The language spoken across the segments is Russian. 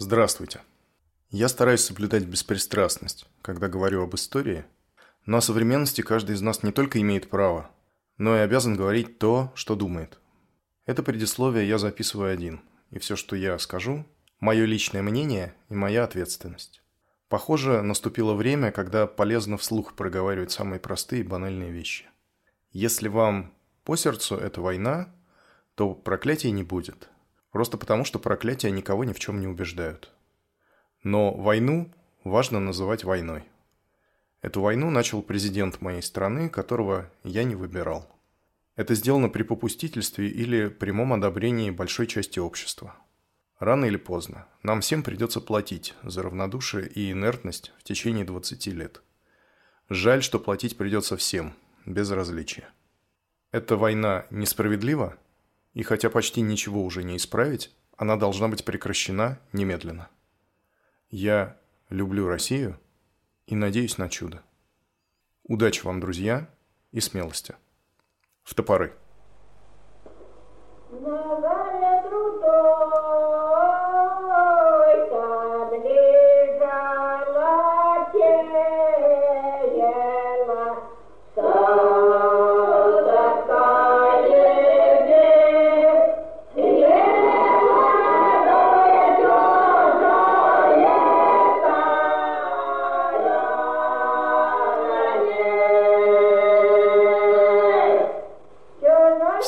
Здравствуйте. Я стараюсь соблюдать беспристрастность, когда говорю об истории, но о современности каждый из нас не только имеет право, но и обязан говорить то, что думает. Это предисловие я записываю один, и все, что я скажу – мое личное мнение и моя ответственность. Похоже, наступило время, когда полезно вслух проговаривать самые простые и банальные вещи. Если вам по сердцу эта война, то проклятий не будет. Просто потому, что проклятия никого ни в чем не убеждают. Но войну важно называть войной. Эту войну начал президент моей страны, которого я не выбирал. Это сделано при попустительстве или прямом одобрении большой части общества. Рано или поздно нам всем придется платить за равнодушие и инертность в течение 20 лет. Жаль, что платить придется всем, без различия. Эта война несправедлива, и хотя почти ничего уже не исправить, она должна быть прекращена немедленно. Я люблю Россию и надеюсь на чудо. Удачи вам, друзья, и смелости. В топоры. В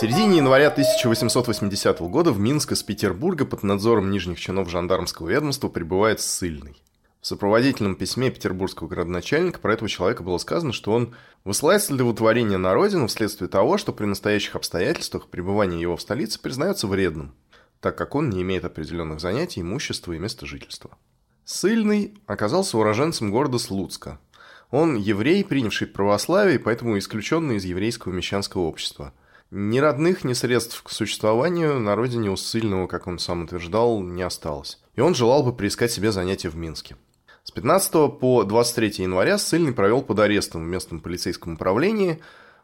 середине января 1880 года в Минск из Петербурга под надзором нижних чинов жандармского ведомства прибывает ссыльный. В сопроводительном письме петербургского градоначальника про этого человека было сказано, что он высылается для утворения на родину вследствие того, что при настоящих обстоятельствах пребывание его в столице признается вредным, так как он не имеет определенных занятий, имущества и места жительства. Ссыльный оказался уроженцем города Слуцка. Он еврей, принявший православие, поэтому исключенный из еврейского мещанского общества – ни родных, ни средств к существованию на родине у ссыльного, как он сам утверждал, не осталось. И он желал бы приискать себе занятия в Минске. С 15 по 23 января ссыльный провел под арестом в местном полицейском управлении.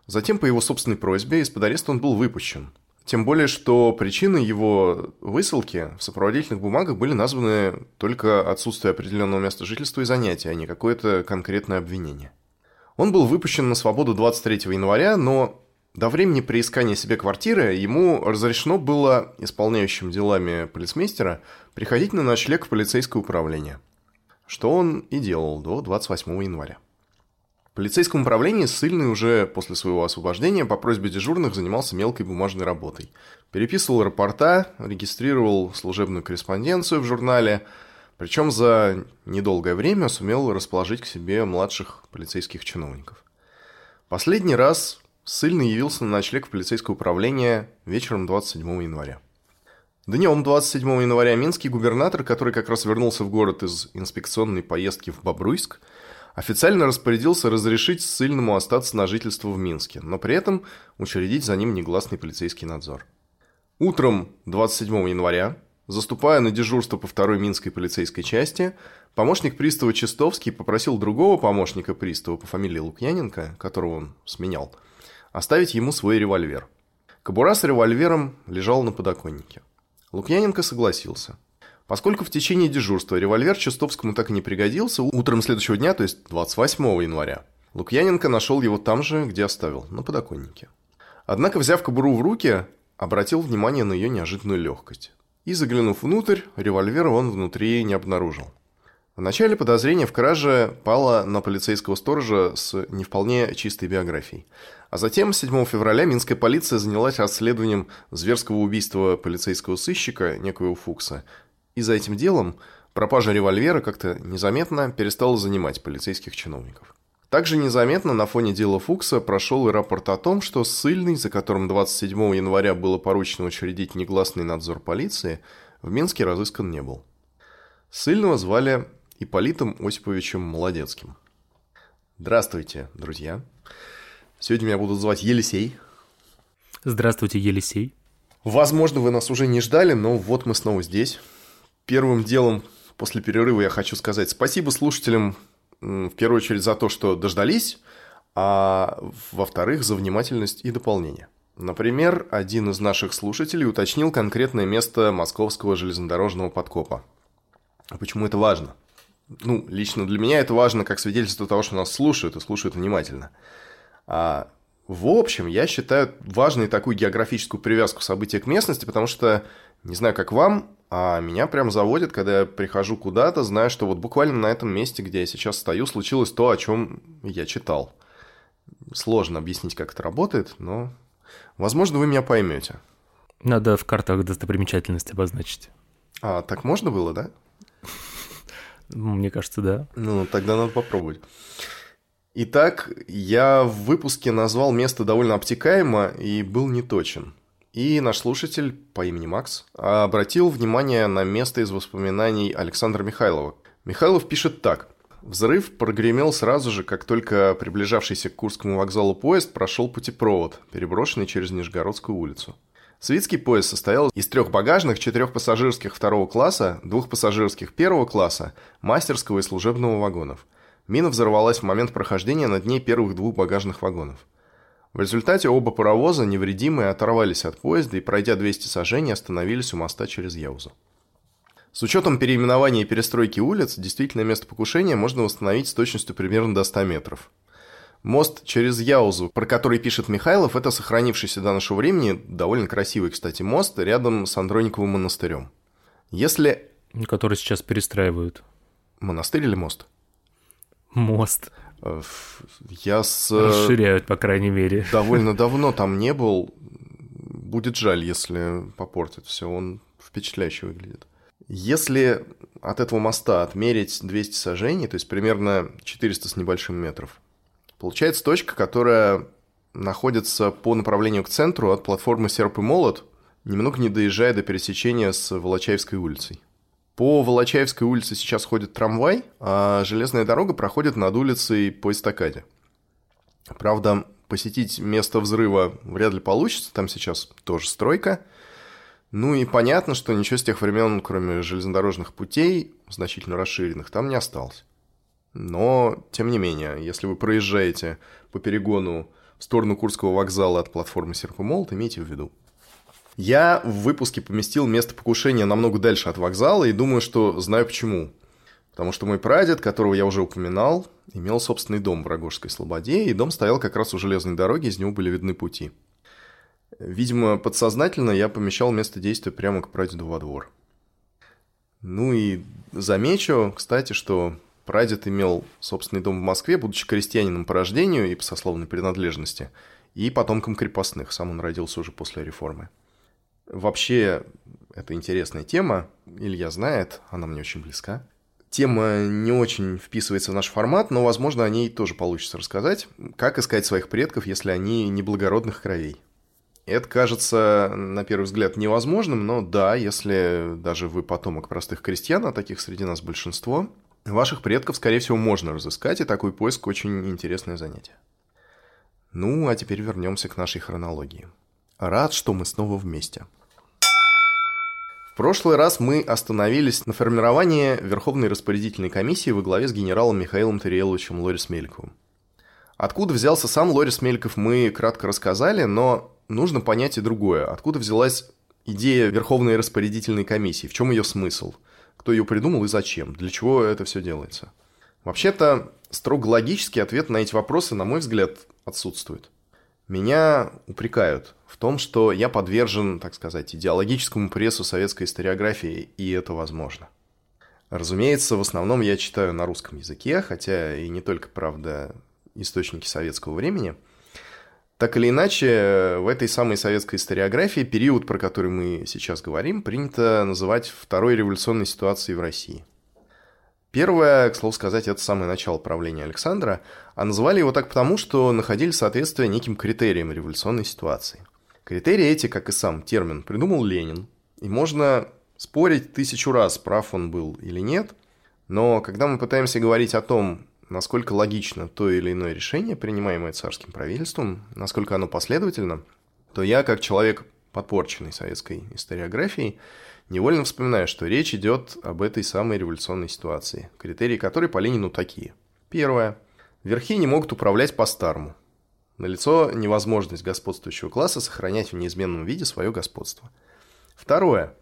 Затем, по его собственной просьбе, из-под ареста он был выпущен. Тем более, что причиной его высылки в сопроводительных бумагах были названы только отсутствие определенного места жительства и занятия, а не какое-то конкретное обвинение. Он был выпущен на свободу 23 января, но до времени приискания себе квартиры ему разрешено было исполняющим делами полицмейстера приходить на ночлег в полицейское управление, что он и делал до 28 января. В полицейском управлении ссыльный уже после своего освобождения по просьбе дежурных занимался мелкой бумажной работой. Переписывал рапорта, регистрировал служебную корреспонденцию в журнале, причем за недолгое время сумел расположить к себе младших полицейских чиновников. Последний раз Ссыльный явился на ночлег в полицейское управление вечером 27 января. Днем 27 января минский губернатор, который как раз вернулся в город из инспекционной поездки в Бобруйск, официально распорядился разрешить ссыльному остаться на жительство в Минске, но при этом учредить за ним негласный полицейский надзор. Утром 27 января, заступая на дежурство по второй Минской полицейской части, помощник пристава Чистовский попросил другого помощника пристава по фамилии Лукьяненко, которого он сменял – оставить ему свой револьвер. Кобура с револьвером лежал на подоконнике. Лукьяненко согласился. Поскольку в течение дежурства револьвер Чистовскому так и не пригодился, утром следующего дня, то есть 28 января, Лукьяненко нашел его там же, где оставил, на подоконнике. Однако, взяв кобуру в руки, обратил внимание на ее неожиданную легкость. И, заглянув внутрь, револьвера он внутри не обнаружил. Вначале подозрение в краже пало на полицейского сторожа с не вполне чистой биографией. А затем, 7 февраля, минская полиция занялась расследованием зверского убийства полицейского сыщика, некоего Фукса. И за этим делом пропажа револьвера как-то незаметно перестала занимать полицейских чиновников. Также незаметно на фоне дела Фукса прошел и рапорт о том, что ссыльный, за которым 27 января было поручено учредить негласный надзор полиции, в Минске разыскан не был. Ссыльного звали Ипполитом Осиповичем Молодецким. Здравствуйте, друзья. Сегодня меня будут звать Елисей. Здравствуйте, Елисей. Возможно, вы нас уже не ждали, но вот мы снова здесь. Первым делом после перерыва я хочу сказать спасибо слушателям в первую очередь за то, что дождались, а во-вторых, за внимательность и дополнение. Например, один из наших слушателей уточнил конкретное место московского железнодорожного подкопа. А почему это важно? Ну, лично для меня это важно как свидетельство того, что нас слушают и слушают внимательно. А в общем, я считаю важной такую географическую привязку события к местности, потому что, не знаю, как вам, а меня прям заводит, когда я прихожу куда-то, зная, что вот буквально на этом месте, где я сейчас стою, случилось то, о чем я читал. Сложно объяснить, как это работает, но, возможно, вы меня поймете. Надо в картах достопримечательности обозначить. А так можно было, да? Мне кажется, да. Ну, тогда надо попробовать. Итак, я в выпуске назвал место довольно обтекаемо и был неточен. И наш слушатель по имени Макс обратил внимание на место из воспоминаний Александра Михайлова. Михайлов пишет так. Взрыв прогремел сразу же, как только приближавшийся к Курскому вокзалу поезд прошел путепровод, переброшенный через Нижегородскую улицу. Свитский поезд состоял из трех багажных, четырех пассажирских второго класса, двух пассажирских первого класса, мастерского и служебного вагонов. Мина взорвалась в момент прохождения над ней первых двух багажных вагонов. В результате оба паровоза, невредимые, оторвались от поезда и, пройдя 200 сажений, остановились у моста через Яузу. С учетом переименования и перестройки улиц, действительное место покушения можно восстановить с точностью примерно до 100 метров. Мост через Яузу, про который пишет Михайлов, это сохранившийся до нашего времени, довольно красивый, кстати, мост рядом с Андрониковым монастырем. Если... Который сейчас перестраивают. Монастырь или мост? Мост. Э, я с... Э, Расширяют, по крайней мере. Довольно давно там не был. Будет жаль, если попортит все. Он впечатляюще выглядит. Если от этого моста отмерить 200 сажений, то есть примерно 400 с небольшим метров, получается точка, которая находится по направлению к центру от платформы Серп и Молот, немного не доезжая до пересечения с Волочаевской улицей. По Волочаевской улице сейчас ходит трамвай, а железная дорога проходит над улицей по эстакаде. Правда, посетить место взрыва вряд ли получится, там сейчас тоже стройка. Ну и понятно, что ничего с тех времен, кроме железнодорожных путей, значительно расширенных, там не осталось. Но, тем не менее, если вы проезжаете по перегону в сторону Курского вокзала от платформы Серпомолот, имейте в виду. Я в выпуске поместил место покушения намного дальше от вокзала и думаю, что знаю почему. Потому что мой прадед, которого я уже упоминал, имел собственный дом в Рогожской Слободе, и дом стоял как раз у железной дороги, из него были видны пути. Видимо, подсознательно я помещал место действия прямо к прадеду во двор. Ну и замечу, кстати, что прадед имел собственный дом в Москве, будучи крестьянином по рождению и по сословной принадлежности, и потомком крепостных. Сам он родился уже после реформы. Вообще, это интересная тема. Илья знает, она мне очень близка. Тема не очень вписывается в наш формат, но, возможно, о ней тоже получится рассказать. Как искать своих предков, если они неблагородных кровей? Это кажется, на первый взгляд, невозможным, но да, если даже вы потомок простых крестьян, а таких среди нас большинство, ваших предков, скорее всего, можно разыскать, и такой поиск очень интересное занятие. Ну, а теперь вернемся к нашей хронологии. Рад, что мы снова вместе. В прошлый раз мы остановились на формировании Верховной распорядительной комиссии во главе с генералом Михаилом Тариеловичем Лорис Мельковым. Откуда взялся сам Лорис Мельков, мы кратко рассказали, но нужно понять и другое. Откуда взялась идея Верховной распорядительной комиссии? В чем ее смысл? Кто ее придумал и зачем? Для чего это все делается? Вообще-то, строго логический ответ на эти вопросы, на мой взгляд, отсутствует. Меня упрекают в том, что я подвержен, так сказать, идеологическому прессу советской историографии, и это возможно. Разумеется, в основном я читаю на русском языке, хотя и не только, правда, источники советского времени. Так или иначе, в этой самой советской историографии период, про который мы сейчас говорим, принято называть второй революционной ситуацией в России. Первое, к слову сказать, это самое начало правления Александра, а называли его так потому, что находили соответствие неким критериям революционной ситуации – Критерии эти, как и сам термин, придумал Ленин. И можно спорить тысячу раз, прав он был или нет, но когда мы пытаемся говорить о том, насколько логично то или иное решение, принимаемое царским правительством, насколько оно последовательно, то я, как человек, подпорченный советской историографией, невольно вспоминаю, что речь идет об этой самой революционной ситуации, критерии которой по Ленину такие. Первое. Верхи не могут управлять по-старому. Налицо невозможность господствующего класса сохранять в неизменном виде свое господство. Второе.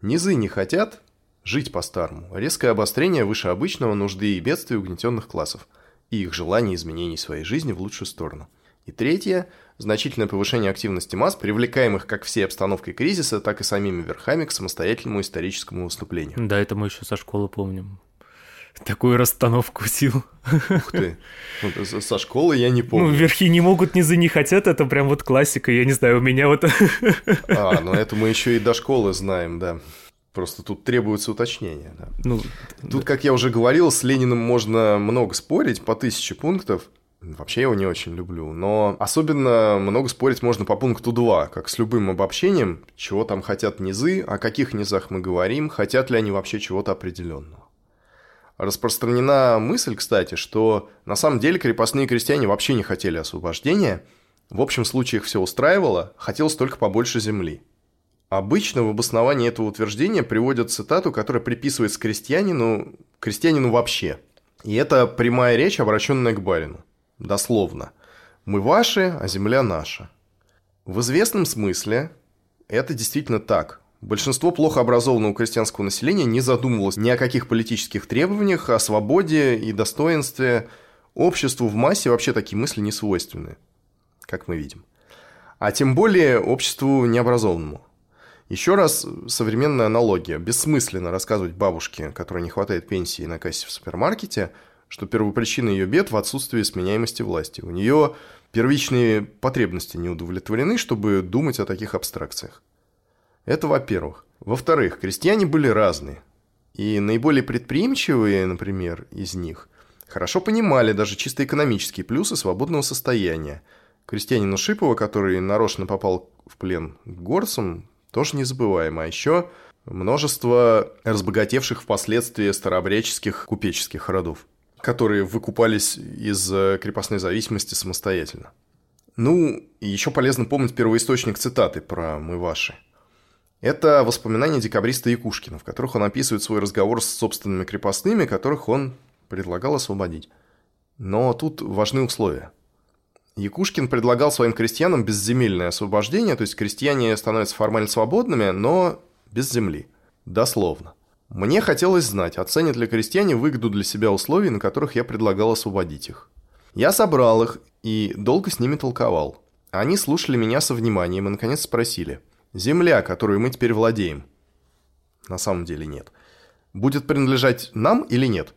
Низы не хотят, Жить по-старому. Резкое обострение выше обычного нужды и бедствий угнетенных классов и их желание изменений своей жизни в лучшую сторону. И третье – значительное повышение активности масс, привлекаемых как всей обстановкой кризиса, так и самими верхами к самостоятельному историческому выступлению. Да, это мы еще со школы помним. Такую расстановку сил. Ух ты. Со школы я не помню. Ну, верхи не могут, низы не хотят, это прям вот классика, я не знаю, у меня вот... А, ну это мы еще и до школы знаем, да. Просто тут требуется уточнение. Да. Ну, тут, да. как я уже говорил, с Лениным можно много спорить по тысяче пунктов. Вообще я его не очень люблю. Но особенно много спорить можно по пункту 2, как с любым обобщением, чего там хотят низы, о каких низах мы говорим, хотят ли они вообще чего-то определенного. Распространена мысль, кстати, что на самом деле крепостные крестьяне вообще не хотели освобождения. В общем случае их все устраивало, хотелось только побольше земли. Обычно в обосновании этого утверждения приводят цитату, которая приписывается крестьянину, крестьянину вообще. И это прямая речь, обращенная к барину. Дословно. «Мы ваши, а земля наша». В известном смысле это действительно так. Большинство плохо образованного крестьянского населения не задумывалось ни о каких политических требованиях, о свободе и достоинстве. Обществу в массе вообще такие мысли не свойственны, как мы видим. А тем более обществу необразованному – еще раз современная аналогия. Бессмысленно рассказывать бабушке, которой не хватает пенсии на кассе в супермаркете, что первопричина ее бед в отсутствии сменяемости власти. У нее первичные потребности не удовлетворены, чтобы думать о таких абстракциях. Это во-первых. Во-вторых, крестьяне были разные. И наиболее предприимчивые, например, из них, хорошо понимали даже чисто экономические плюсы свободного состояния. Крестьянину Шипова, который нарочно попал в плен к горцам, тоже незабываемо. А еще множество разбогатевших впоследствии старообрядческих купеческих родов, которые выкупались из э, крепостной зависимости самостоятельно. Ну, еще полезно помнить первоисточник цитаты про «мы ваши». Это воспоминания декабриста Якушкина, в которых он описывает свой разговор с собственными крепостными, которых он предлагал освободить. Но тут важны условия – Якушкин предлагал своим крестьянам безземельное освобождение, то есть крестьяне становятся формально свободными, но без земли. Дословно. Мне хотелось знать, оценят ли крестьяне выгоду для себя условий, на которых я предлагал освободить их. Я собрал их и долго с ними толковал. Они слушали меня со вниманием и наконец спросили. «Земля, которую мы теперь владеем?» На самом деле нет. «Будет принадлежать нам или нет?»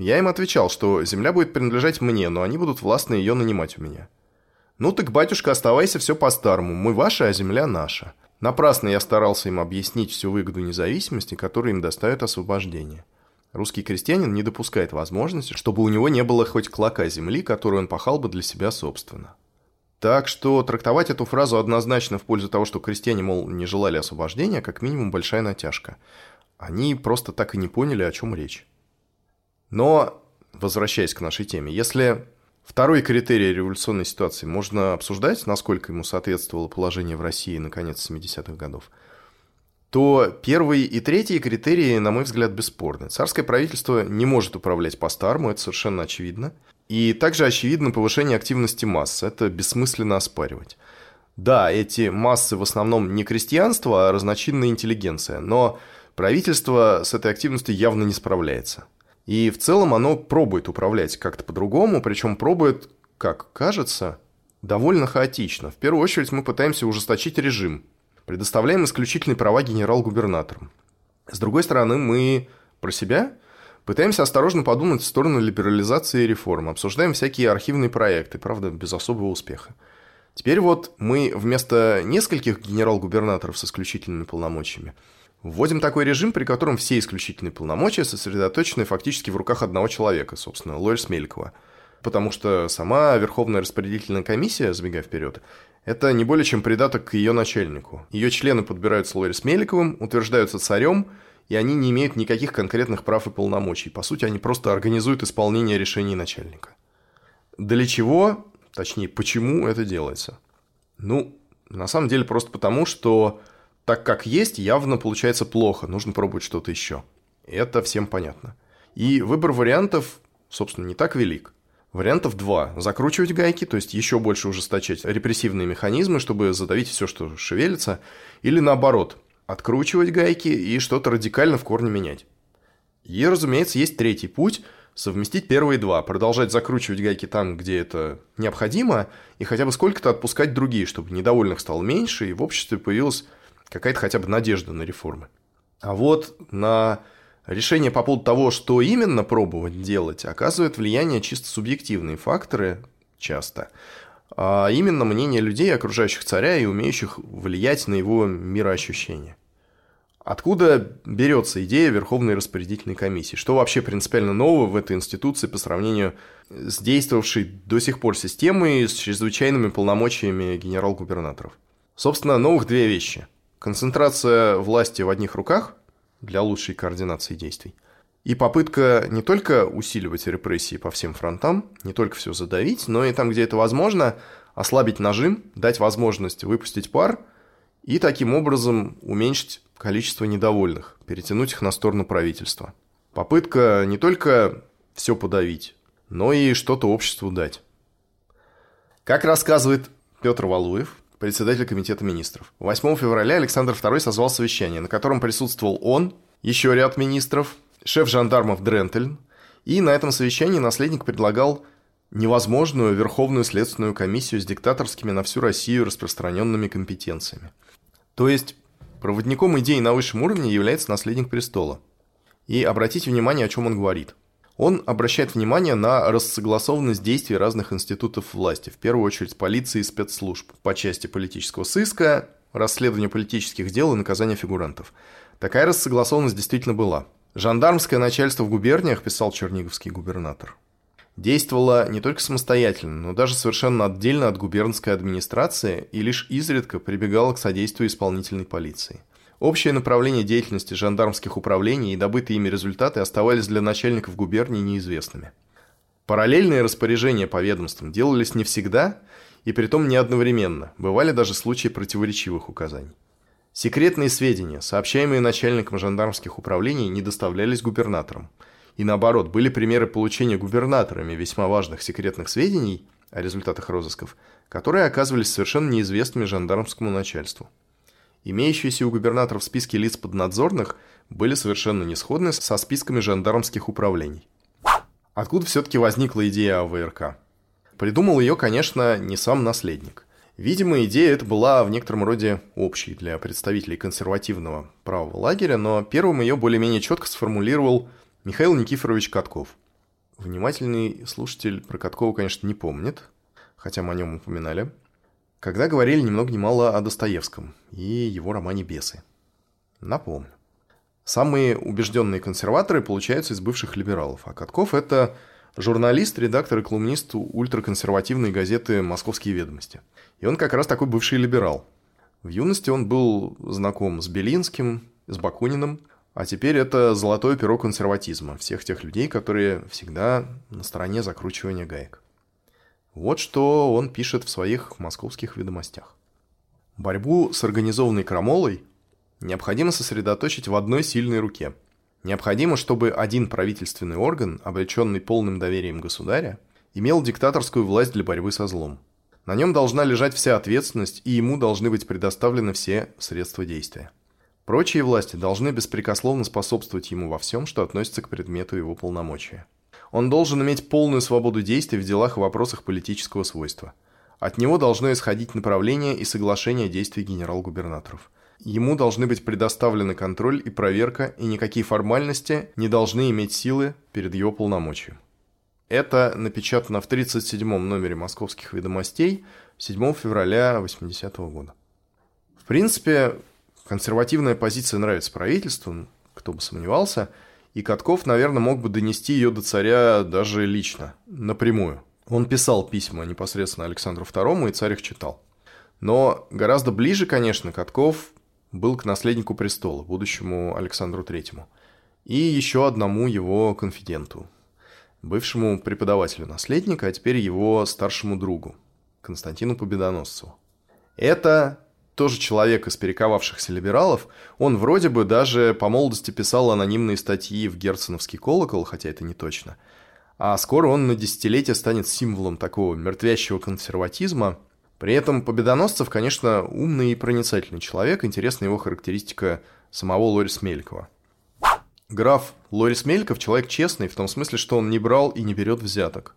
Я им отвечал, что земля будет принадлежать мне, но они будут властно ее нанимать у меня. «Ну так, батюшка, оставайся все по-старому. Мы ваши, а земля наша». Напрасно я старался им объяснить всю выгоду независимости, которую им доставит освобождение. Русский крестьянин не допускает возможности, чтобы у него не было хоть клока земли, которую он пахал бы для себя собственно. Так что трактовать эту фразу однозначно в пользу того, что крестьяне, мол, не желали освобождения, как минимум большая натяжка. Они просто так и не поняли, о чем речь. Но, возвращаясь к нашей теме, если второй критерий революционной ситуации можно обсуждать, насколько ему соответствовало положение в России на конец 70-х годов, то первый и третий критерии, на мой взгляд, бесспорны. Царское правительство не может управлять по-старому, это совершенно очевидно. И также очевидно повышение активности масс, это бессмысленно оспаривать. Да, эти массы в основном не крестьянство, а разночинная интеллигенция, но правительство с этой активностью явно не справляется. И в целом оно пробует управлять как-то по-другому, причем пробует, как кажется, довольно хаотично. В первую очередь мы пытаемся ужесточить режим, предоставляем исключительные права генерал-губернаторам. С другой стороны, мы про себя пытаемся осторожно подумать в сторону либерализации и реформ, обсуждаем всякие архивные проекты, правда, без особого успеха. Теперь вот мы вместо нескольких генерал-губернаторов с исключительными полномочиями Вводим такой режим, при котором все исключительные полномочия сосредоточены фактически в руках одного человека, собственно, Лойерс Мелькова. Потому что сама Верховная распределительная комиссия, забегая вперед, это не более чем придаток к ее начальнику. Ее члены подбираются Лойерс Меликовым, утверждаются царем, и они не имеют никаких конкретных прав и полномочий. По сути, они просто организуют исполнение решений начальника. Для чего, точнее, почему это делается? Ну, на самом деле просто потому, что так как есть, явно получается плохо, нужно пробовать что-то еще. Это всем понятно. И выбор вариантов, собственно, не так велик. Вариантов два. Закручивать гайки, то есть еще больше ужесточать репрессивные механизмы, чтобы задавить все, что шевелится. Или наоборот, откручивать гайки и что-то радикально в корне менять. И, разумеется, есть третий путь – совместить первые два, продолжать закручивать гайки там, где это необходимо, и хотя бы сколько-то отпускать другие, чтобы недовольных стало меньше, и в обществе появилась какая-то хотя бы надежда на реформы. А вот на решение по поводу того, что именно пробовать делать, оказывает влияние чисто субъективные факторы часто, а именно мнение людей, окружающих царя и умеющих влиять на его мироощущение. Откуда берется идея Верховной распорядительной комиссии? Что вообще принципиально нового в этой институции по сравнению с действовавшей до сих пор системой с чрезвычайными полномочиями генерал-губернаторов? Собственно, новых две вещи. Концентрация власти в одних руках для лучшей координации действий и попытка не только усиливать репрессии по всем фронтам, не только все задавить, но и там, где это возможно, ослабить нажим, дать возможность выпустить пар и таким образом уменьшить количество недовольных, перетянуть их на сторону правительства. Попытка не только все подавить, но и что-то обществу дать. Как рассказывает Петр Валуев, председатель Комитета министров, 8 февраля Александр II созвал совещание, на котором присутствовал он, еще ряд министров, шеф жандармов Дрентельн, и на этом совещании наследник предлагал невозможную Верховную следственную комиссию с диктаторскими на всю Россию распространенными компетенциями. То есть Проводником идеи на высшем уровне является наследник престола. И обратите внимание, о чем он говорит. Он обращает внимание на рассогласованность действий разных институтов власти, в первую очередь полиции и спецслужб, по части политического сыска, расследования политических дел и наказания фигурантов. Такая рассогласованность действительно была. Жандармское начальство в губерниях, писал черниговский губернатор, действовало не только самостоятельно, но даже совершенно отдельно от губернской администрации и лишь изредка прибегало к содействию исполнительной полиции. Общее направление деятельности жандармских управлений и добытые ими результаты оставались для начальников губернии неизвестными. Параллельные распоряжения по ведомствам делались не всегда и притом не одновременно, бывали даже случаи противоречивых указаний. Секретные сведения, сообщаемые начальникам жандармских управлений, не доставлялись губернаторам – и наоборот, были примеры получения губернаторами весьма важных секретных сведений о результатах розысков, которые оказывались совершенно неизвестными жандармскому начальству. Имеющиеся у губернаторов списки лиц поднадзорных были совершенно не сходны со списками жандармских управлений. Откуда все-таки возникла идея о ВРК? Придумал ее, конечно, не сам наследник. Видимо, идея эта была в некотором роде общей для представителей консервативного правого лагеря, но первым ее более-менее четко сформулировал Михаил Никифорович Катков. Внимательный слушатель про Каткова, конечно, не помнит, хотя мы о нем упоминали. Когда говорили ни много ни мало о Достоевском и его романе «Бесы». Напомню. Самые убежденные консерваторы получаются из бывших либералов, а Катков – это журналист, редактор и колумнист ультраконсервативной газеты «Московские ведомости». И он как раз такой бывший либерал. В юности он был знаком с Белинским, с Бакуниным, а теперь это золотое перо консерватизма, всех тех людей, которые всегда на стороне закручивания гаек. Вот что он пишет в своих московских ведомостях. Борьбу с организованной крамолой необходимо сосредоточить в одной сильной руке. Необходимо, чтобы один правительственный орган, облеченный полным доверием государя, имел диктаторскую власть для борьбы со злом. На нем должна лежать вся ответственность, и ему должны быть предоставлены все средства действия. Прочие власти должны беспрекословно способствовать ему во всем, что относится к предмету его полномочия. Он должен иметь полную свободу действий в делах и вопросах политического свойства. От него должно исходить направление и соглашение действий генерал-губернаторов. Ему должны быть предоставлены контроль и проверка, и никакие формальности не должны иметь силы перед его полномочием. Это напечатано в 37-м номере «Московских ведомостей» 7 февраля 80 -го года. В принципе, Консервативная позиция нравится правительству, кто бы сомневался, и Катков, наверное, мог бы донести ее до царя даже лично, напрямую. Он писал письма непосредственно Александру II, и царь их читал. Но гораздо ближе, конечно, Катков был к наследнику престола, будущему Александру III, и еще одному его конфиденту, бывшему преподавателю наследника, а теперь его старшему другу, Константину Победоносцеву. Это тоже человек из перековавшихся либералов, он вроде бы даже по молодости писал анонимные статьи в Герценовский колокол, хотя это не точно. А скоро он на десятилетие станет символом такого мертвящего консерватизма, При этом Победоносцев, конечно, умный и проницательный человек, интересна его характеристика самого Лорис Мелькова. Граф Лорис Мельков – человек честный, в том смысле, что он не брал и не берет взяток.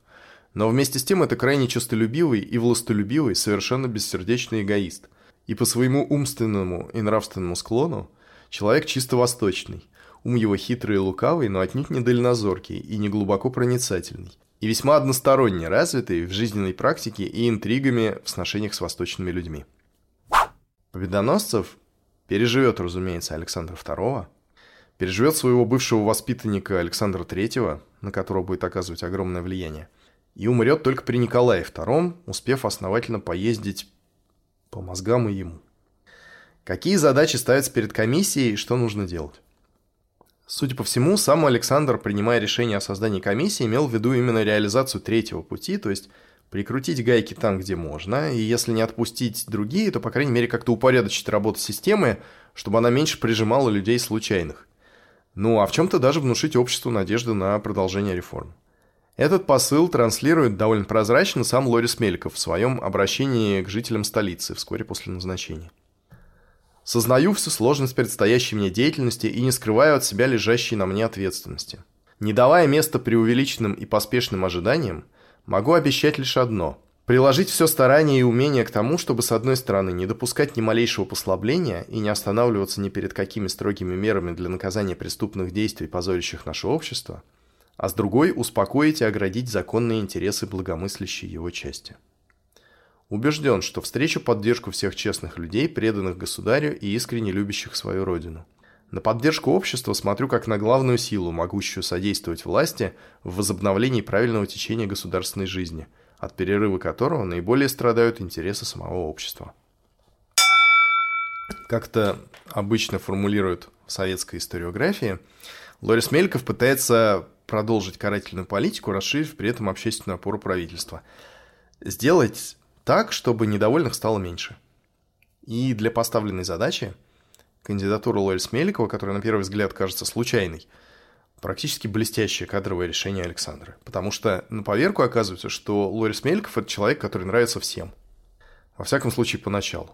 Но вместе с тем это крайне честолюбивый и властолюбивый, совершенно бессердечный эгоист. И по своему умственному и нравственному склону человек чисто восточный. Ум его хитрый и лукавый, но отнюдь не дальнозоркий и не глубоко проницательный. И весьма односторонне развитый в жизненной практике и интригами в сношениях с восточными людьми. Победоносцев переживет, разумеется, Александра II, переживет своего бывшего воспитанника Александра III, на которого будет оказывать огромное влияние, и умрет только при Николае II, успев основательно поездить по мозгам и ему. Какие задачи ставятся перед комиссией и что нужно делать? Судя по всему, сам Александр, принимая решение о создании комиссии, имел в виду именно реализацию третьего пути, то есть прикрутить гайки там, где можно, и если не отпустить другие, то, по крайней мере, как-то упорядочить работу системы, чтобы она меньше прижимала людей случайных. Ну, а в чем-то даже внушить обществу надежды на продолжение реформ. Этот посыл транслирует довольно прозрачно сам Лорис Мельков в своем обращении к жителям столицы вскоре после назначения. «Сознаю всю сложность предстоящей мне деятельности и не скрываю от себя лежащей на мне ответственности. Не давая места преувеличенным и поспешным ожиданиям, могу обещать лишь одно – Приложить все старание и умение к тому, чтобы, с одной стороны, не допускать ни малейшего послабления и не останавливаться ни перед какими строгими мерами для наказания преступных действий, позорящих наше общество, а с другой – успокоить и оградить законные интересы благомыслящей его части. Убежден, что встречу поддержку всех честных людей, преданных государю и искренне любящих свою родину. На поддержку общества смотрю как на главную силу, могущую содействовать власти в возобновлении правильного течения государственной жизни – от перерыва которого наиболее страдают интересы самого общества. Как-то обычно формулируют в советской историографии, Лорис Мельков пытается продолжить карательную политику, расширив при этом общественную опору правительства. Сделать так, чтобы недовольных стало меньше. И для поставленной задачи кандидатура Лорис Меликова, которая на первый взгляд кажется случайной – практически блестящее кадровое решение Александра. Потому что на поверку оказывается, что Лорис Мельков – это человек, который нравится всем. Во всяком случае, поначалу.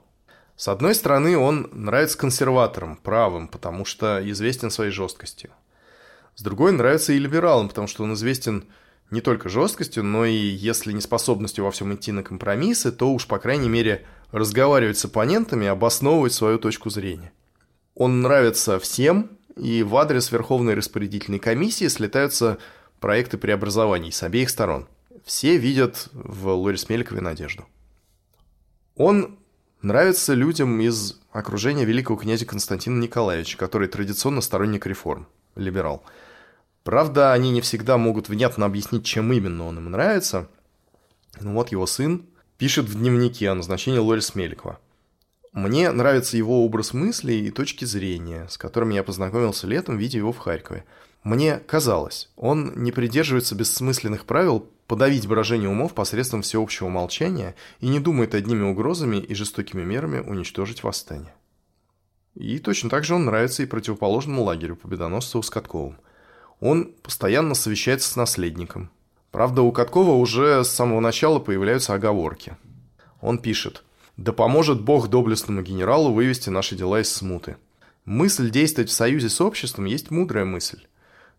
С одной стороны, он нравится консерваторам, правым, потому что известен своей жесткостью. С другой, нравится и либералам, потому что он известен не только жесткостью, но и, если не способностью во всем идти на компромиссы, то уж, по крайней мере, разговаривать с оппонентами, обосновывать свою точку зрения. Он нравится всем, и в адрес Верховной распорядительной комиссии слетаются проекты преобразований с обеих сторон. Все видят в Лорис Мелькове надежду. Он нравится людям из окружения великого князя Константина Николаевича, который традиционно сторонник реформ, либерал. Правда, они не всегда могут внятно объяснить, чем именно он им нравится. Ну вот его сын пишет в дневнике о назначении Лорис Меликова – мне нравится его образ мысли и точки зрения, с которыми я познакомился летом, видя его в Харькове. Мне казалось, он не придерживается бессмысленных правил подавить выражение умов посредством всеобщего молчания и не думает одними угрозами и жестокими мерами уничтожить восстание. И точно так же он нравится и противоположному лагерю победоносцу с Катковым. Он постоянно совещается с наследником. Правда, у Каткова уже с самого начала появляются оговорки. Он пишет – да поможет Бог доблестному генералу вывести наши дела из смуты. Мысль действовать в союзе с обществом есть мудрая мысль.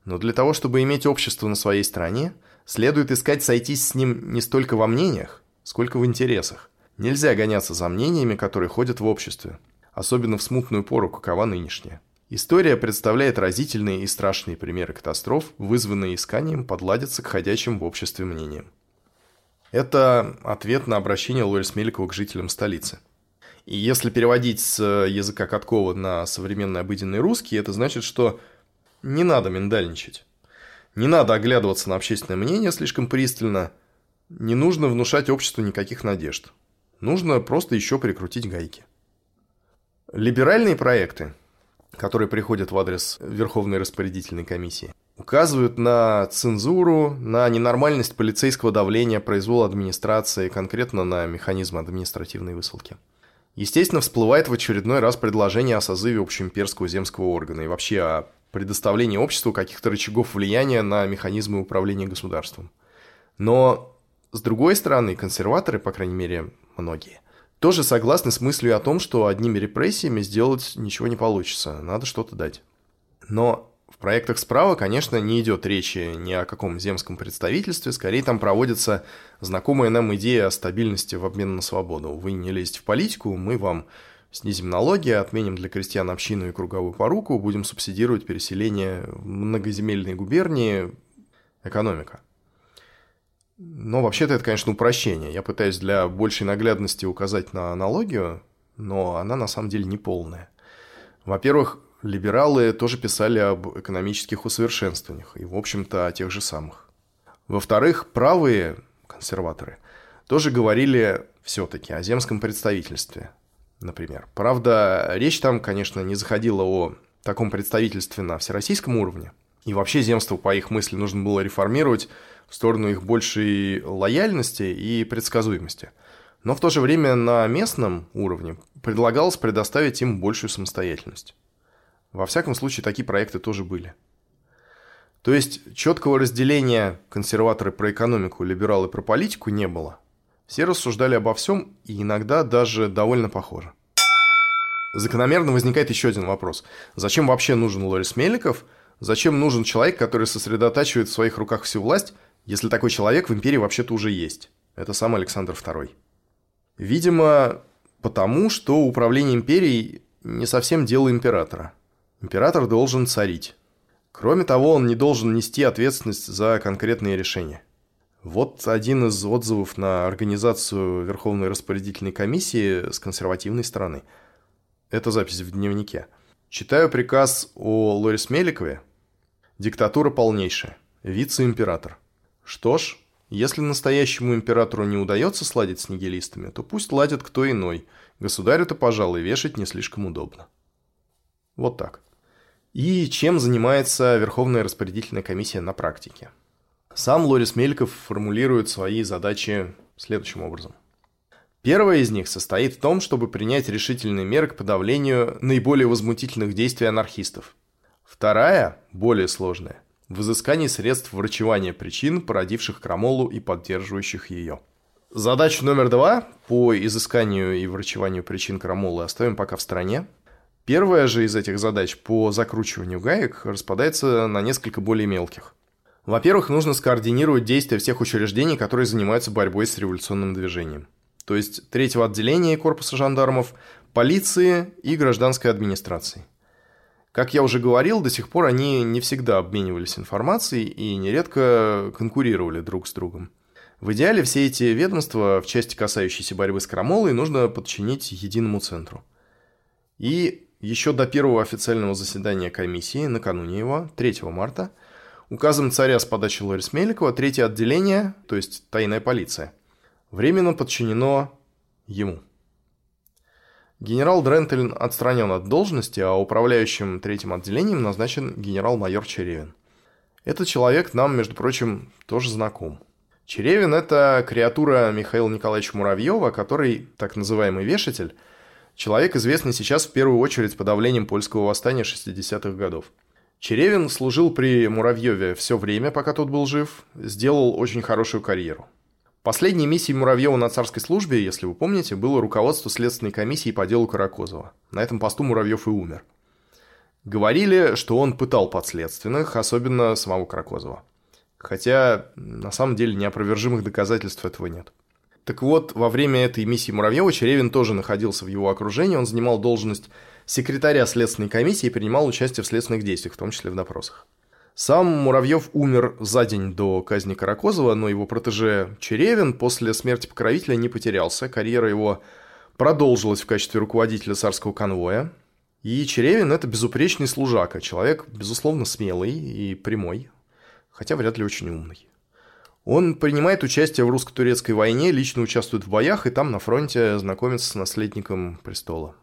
Но для того, чтобы иметь общество на своей стороне, следует искать сойтись с ним не столько во мнениях, сколько в интересах. Нельзя гоняться за мнениями, которые ходят в обществе, особенно в смутную пору, какова нынешняя. История представляет разительные и страшные примеры катастроф, вызванные исканием подладиться к ходячим в обществе мнениям. Это ответ на обращение Лорис Меликова к жителям столицы. И если переводить с языка Каткова на современный обыденный русский, это значит, что не надо миндальничать. Не надо оглядываться на общественное мнение слишком пристально. Не нужно внушать обществу никаких надежд. Нужно просто еще прикрутить гайки. Либеральные проекты, которые приходят в адрес Верховной распорядительной комиссии, указывают на цензуру, на ненормальность полицейского давления, произвол администрации, конкретно на механизм административной высылки. Естественно, всплывает в очередной раз предложение о созыве общеимперского земского органа и вообще о предоставлении обществу каких-то рычагов влияния на механизмы управления государством. Но, с другой стороны, консерваторы, по крайней мере, многие. Тоже согласны с мыслью о том, что одними репрессиями сделать ничего не получится, надо что-то дать. Но в проектах справа, конечно, не идет речи ни о каком земском представительстве, скорее там проводится знакомая нам идея о стабильности в обмен на свободу. Вы не лезете в политику, мы вам снизим налоги, отменим для крестьян общину и круговую поруку, будем субсидировать переселение в многоземельные губернии, экономика. Но вообще-то это, конечно, упрощение. Я пытаюсь для большей наглядности указать на аналогию, но она на самом деле не полная. Во-первых, либералы тоже писали об экономических усовершенствованиях, и, в общем-то, о тех же самых. Во-вторых, правые консерваторы тоже говорили все-таки о земском представительстве, например. Правда, речь там, конечно, не заходила о таком представительстве на всероссийском уровне, и вообще земство, по их мысли, нужно было реформировать в сторону их большей лояльности и предсказуемости. Но в то же время на местном уровне предлагалось предоставить им большую самостоятельность. Во всяком случае, такие проекты тоже были. То есть четкого разделения консерваторы про экономику, либералы про политику не было. Все рассуждали обо всем и иногда даже довольно похоже. Закономерно возникает еще один вопрос. Зачем вообще нужен Лорис Меликов? Зачем нужен человек, который сосредотачивает в своих руках всю власть если такой человек в империи вообще-то уже есть. Это сам Александр II. Видимо, потому что управление империей не совсем дело императора. Император должен царить. Кроме того, он не должен нести ответственность за конкретные решения. Вот один из отзывов на организацию Верховной распорядительной комиссии с консервативной стороны. Это запись в дневнике. Читаю приказ о Лорис Меликове. Диктатура полнейшая. Вице-император. Что ж, если настоящему императору не удается сладить с нигилистами, то пусть ладит кто иной. Государю-то, пожалуй, вешать не слишком удобно. Вот так. И чем занимается Верховная распорядительная комиссия на практике? Сам Лорис Мельков формулирует свои задачи следующим образом. Первая из них состоит в том, чтобы принять решительные меры к подавлению наиболее возмутительных действий анархистов. Вторая, более сложная – в изыскании средств врачевания причин, породивших крамолу и поддерживающих ее. Задачу номер два по изысканию и врачеванию причин крамолы оставим пока в стороне. Первая же из этих задач по закручиванию гаек распадается на несколько более мелких. Во-первых, нужно скоординировать действия всех учреждений, которые занимаются борьбой с революционным движением. То есть третьего отделения корпуса жандармов, полиции и гражданской администрации. Как я уже говорил, до сих пор они не всегда обменивались информацией и нередко конкурировали друг с другом. В идеале все эти ведомства в части, касающейся борьбы с крамолой, нужно подчинить единому центру. И еще до первого официального заседания комиссии, накануне его, 3 марта, указом царя с подачи Лорис Меликова, третье отделение, то есть тайная полиция, временно подчинено ему – Генерал Дрентель отстранен от должности, а управляющим третьим отделением назначен генерал-майор Черевин. Этот человек нам, между прочим, тоже знаком. Черевин – это креатура Михаила Николаевича Муравьева, который, так называемый вешатель, человек, известный сейчас в первую очередь подавлением польского восстания 60-х годов. Черевин служил при Муравьеве все время, пока тот был жив, сделал очень хорошую карьеру. Последней миссией Муравьева на царской службе, если вы помните, было руководство Следственной комиссии по делу Каракозова. На этом посту Муравьев и умер. Говорили, что он пытал подследственных, особенно самого Каракозова. Хотя, на самом деле, неопровержимых доказательств этого нет. Так вот, во время этой миссии Муравьева Черевин тоже находился в его окружении, он занимал должность секретаря Следственной комиссии и принимал участие в следственных действиях, в том числе в допросах. Сам Муравьев умер за день до казни Каракозова, но его протеже Черевин после смерти покровителя не потерялся. Карьера его продолжилась в качестве руководителя царского конвоя. И Черевин – это безупречный служака, человек, безусловно, смелый и прямой, хотя вряд ли очень умный. Он принимает участие в русско-турецкой войне, лично участвует в боях и там на фронте знакомится с наследником престола.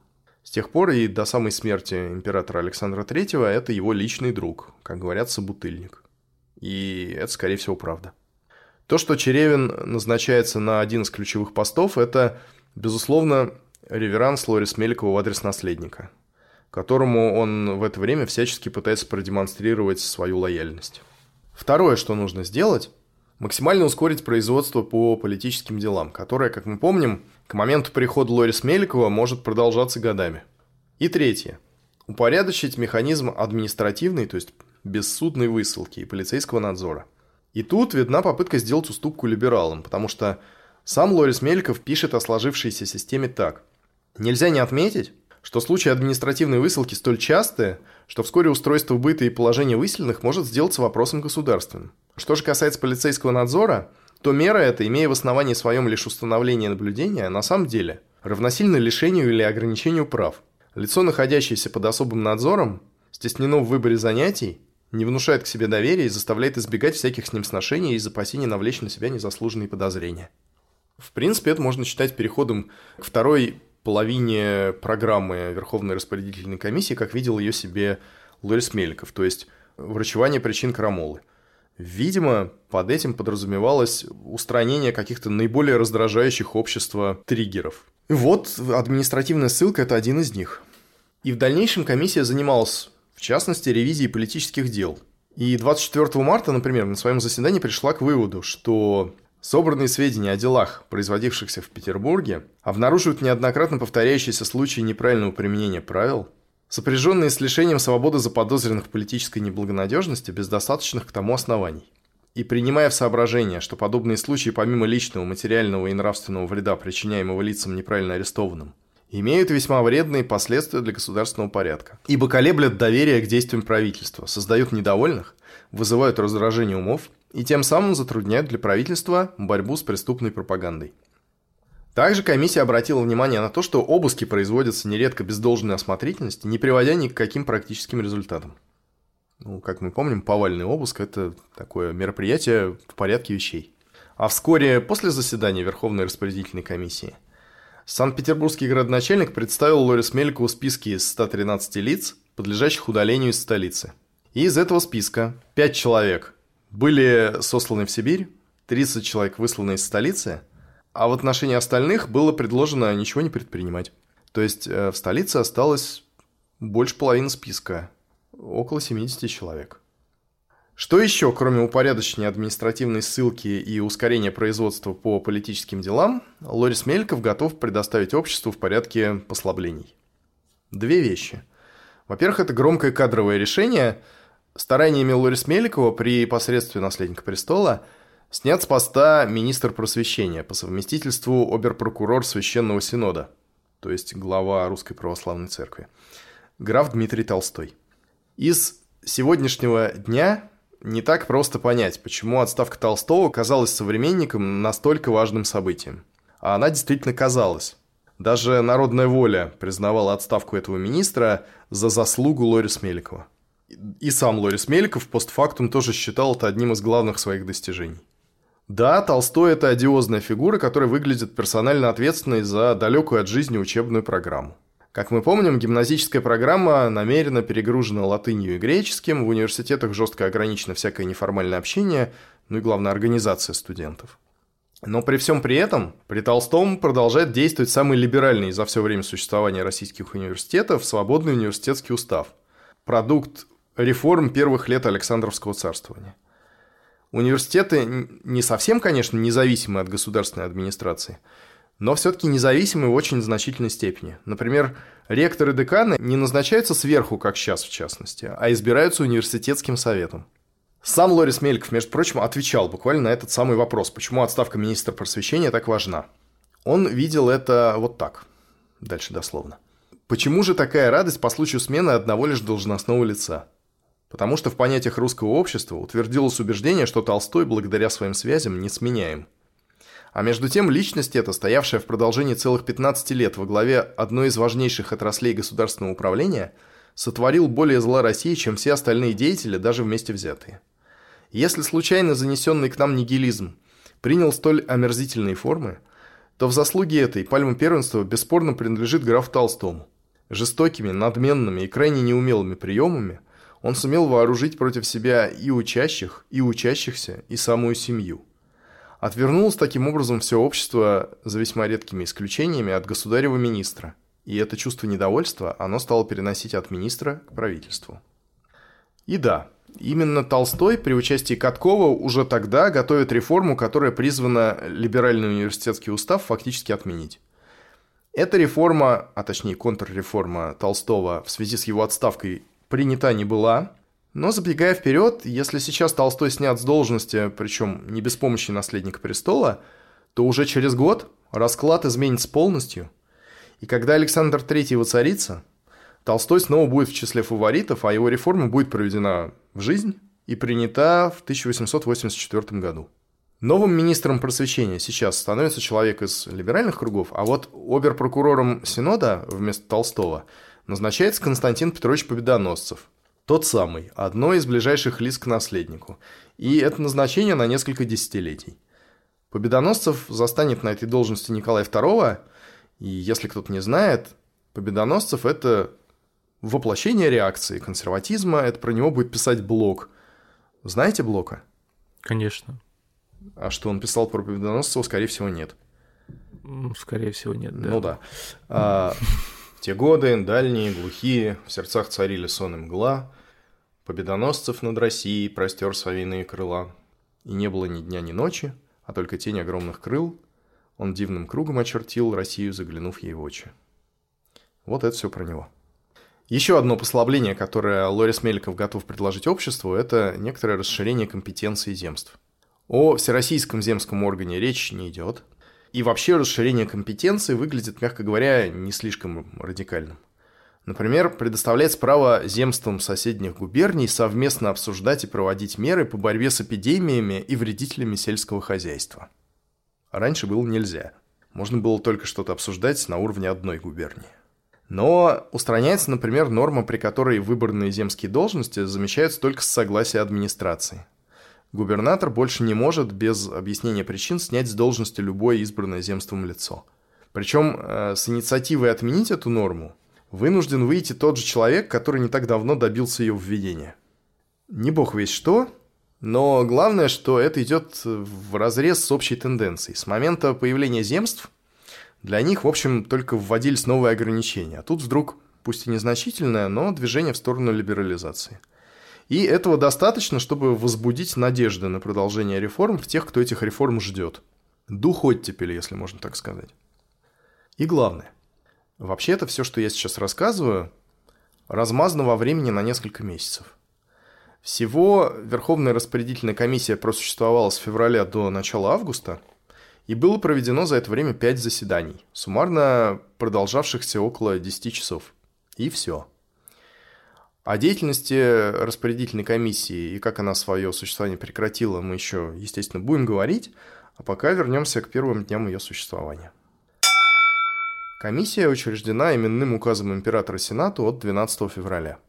С тех пор и до самой смерти императора Александра III это его личный друг, как говорят, собутыльник. И это, скорее всего, правда. То, что Черевин назначается на один из ключевых постов, это, безусловно, реверанс Лорис Меликова в адрес наследника, которому он в это время всячески пытается продемонстрировать свою лояльность. Второе, что нужно сделать, Максимально ускорить производство по политическим делам, которое, как мы помним, к моменту прихода Лорис Меликова может продолжаться годами. И третье. Упорядочить механизм административной, то есть бессудной высылки и полицейского надзора. И тут видна попытка сделать уступку либералам, потому что сам Лорис Меликов пишет о сложившейся системе так. Нельзя не отметить, что случаи административной высылки столь частые, что вскоре устройство быта и положение выселенных может сделаться вопросом государственным. Что же касается полицейского надзора, то мера эта, имея в основании своем лишь установление наблюдения, на самом деле равносильно лишению или ограничению прав. Лицо, находящееся под особым надзором, стеснено в выборе занятий, не внушает к себе доверия и заставляет избегать всяких с ним сношений из опасений навлечь на себя незаслуженные подозрения. В принципе, это можно считать переходом к второй половине программы Верховной распорядительной комиссии, как видел ее себе Лорис Меликов, то есть врачевание причин крамолы. Видимо, под этим подразумевалось устранение каких-то наиболее раздражающих общества триггеров. И вот административная ссылка – это один из них. И в дальнейшем комиссия занималась, в частности, ревизией политических дел. И 24 марта, например, на своем заседании пришла к выводу, что Собранные сведения о делах, производившихся в Петербурге, обнаруживают неоднократно повторяющиеся случаи неправильного применения правил, сопряженные с лишением свободы заподозренных в политической неблагонадежности без достаточных к тому оснований. И принимая в соображение, что подобные случаи помимо личного, материального и нравственного вреда, причиняемого лицам неправильно арестованным, имеют весьма вредные последствия для государственного порядка, ибо колеблят доверие к действиям правительства, создают недовольных, вызывают раздражение умов и тем самым затрудняют для правительства борьбу с преступной пропагандой. Также комиссия обратила внимание на то, что обыски производятся нередко без должной осмотрительности, не приводя ни к каким практическим результатам. Ну, как мы помним, повальный обыск – это такое мероприятие в порядке вещей. А вскоре после заседания Верховной распорядительной комиссии Санкт-Петербургский городначальник представил Лорис Мелькову списки из 113 лиц, подлежащих удалению из столицы. И из этого списка 5 человек были сосланы в Сибирь, 30 человек высланы из столицы, а в отношении остальных было предложено ничего не предпринимать. То есть э, в столице осталось больше половины списка, около 70 человек. Что еще, кроме упорядочения административной ссылки и ускорения производства по политическим делам, Лорис Мельков готов предоставить обществу в порядке послаблений? Две вещи. Во-первых, это громкое кадровое решение – Стараниями Лорис Меликова при посредстве наследника престола снят с поста министр просвещения по совместительству оберпрокурор Священного Синода, то есть глава Русской Православной Церкви, граф Дмитрий Толстой. Из сегодняшнего дня не так просто понять, почему отставка Толстого казалась современникам настолько важным событием. А она действительно казалась. Даже народная воля признавала отставку этого министра за заслугу Лорис Меликова. И сам Лорис Мельков постфактум тоже считал это одним из главных своих достижений. Да, Толстой – это одиозная фигура, которая выглядит персонально ответственной за далекую от жизни учебную программу. Как мы помним, гимназическая программа намеренно перегружена латынью и греческим, в университетах жестко ограничено всякое неформальное общение, ну и главное, организация студентов. Но при всем при этом, при Толстом продолжает действовать самый либеральный за все время существования российских университетов свободный университетский устав. Продукт реформ первых лет Александровского царствования. Университеты не совсем, конечно, независимы от государственной администрации, но все-таки независимы в очень значительной степени. Например, ректоры деканы не назначаются сверху, как сейчас в частности, а избираются университетским советом. Сам Лорис Мельков, между прочим, отвечал буквально на этот самый вопрос, почему отставка министра просвещения так важна. Он видел это вот так, дальше дословно. Почему же такая радость по случаю смены одного лишь должностного лица? Потому что в понятиях русского общества утвердилось убеждение, что Толстой благодаря своим связям не сменяем. А между тем личность эта, стоявшая в продолжении целых 15 лет во главе одной из важнейших отраслей государственного управления, сотворил более зла России, чем все остальные деятели, даже вместе взятые. Если случайно занесенный к нам нигилизм принял столь омерзительные формы, то в заслуге этой пальма первенства бесспорно принадлежит графу Толстому. Жестокими, надменными и крайне неумелыми приемами – он сумел вооружить против себя и учащих, и учащихся, и самую семью. Отвернулось таким образом все общество, за весьма редкими исключениями, от государева министра, и это чувство недовольства оно стало переносить от министра к правительству. И да, Именно Толстой при участии Каткова уже тогда готовит реформу, которая призвана либеральный университетский устав фактически отменить. Эта реформа, а точнее контрреформа Толстого в связи с его отставкой принята не была, но забегая вперед, если сейчас Толстой снят с должности, причем не без помощи наследника престола, то уже через год расклад изменится полностью. И когда Александр III воцарится, Толстой снова будет в числе фаворитов, а его реформа будет проведена в жизнь и принята в 1884 году. Новым министром просвещения сейчас становится человек из либеральных кругов, а вот оберпрокурором Синода вместо Толстого назначается Константин Петрович Победоносцев. Тот самый, одно из ближайших лиц к наследнику. И это назначение на несколько десятилетий. Победоносцев застанет на этой должности Николая II, и если кто-то не знает, Победоносцев – это воплощение реакции консерватизма, это про него будет писать Блок. Знаете Блока? Конечно. А что он писал про Победоносцева, скорее всего, нет. Скорее всего, нет, да. Ну да. Те годы, дальние, глухие, в сердцах царили сон и мгла, Победоносцев над Россией простер совиные крыла, и не было ни дня, ни ночи, а только тень огромных крыл, он дивным кругом очертил Россию, заглянув ей в очи. Вот это все про него. Еще одно послабление, которое Лорис Меликов готов предложить обществу, это некоторое расширение компетенции земств. О всероссийском земском органе речь не идет. И вообще расширение компетенции выглядит, мягко говоря, не слишком радикальным. Например, предоставляется право земствам соседних губерний совместно обсуждать и проводить меры по борьбе с эпидемиями и вредителями сельского хозяйства. Раньше было нельзя. Можно было только что-то обсуждать на уровне одной губернии. Но устраняется, например, норма, при которой выбранные земские должности замещаются только с согласия администрации. Губернатор больше не может без объяснения причин снять с должности любое избранное земством лицо. Причем э, с инициативой отменить эту норму вынужден выйти тот же человек, который не так давно добился ее введения. Не бог весь что, но главное, что это идет в разрез с общей тенденцией. С момента появления земств для них, в общем, только вводились новые ограничения. А тут вдруг, пусть и незначительное, но движение в сторону либерализации. И этого достаточно, чтобы возбудить надежды на продолжение реформ в тех, кто этих реформ ждет. Дух оттепели, если можно так сказать. И главное. Вообще это все, что я сейчас рассказываю, размазано во времени на несколько месяцев. Всего Верховная распорядительная комиссия просуществовала с февраля до начала августа, и было проведено за это время 5 заседаний, суммарно продолжавшихся около 10 часов. И все. О деятельности распорядительной комиссии и как она свое существование прекратила, мы еще, естественно, будем говорить, а пока вернемся к первым дням ее существования. Комиссия учреждена именным указом императора Сенату от 12 февраля.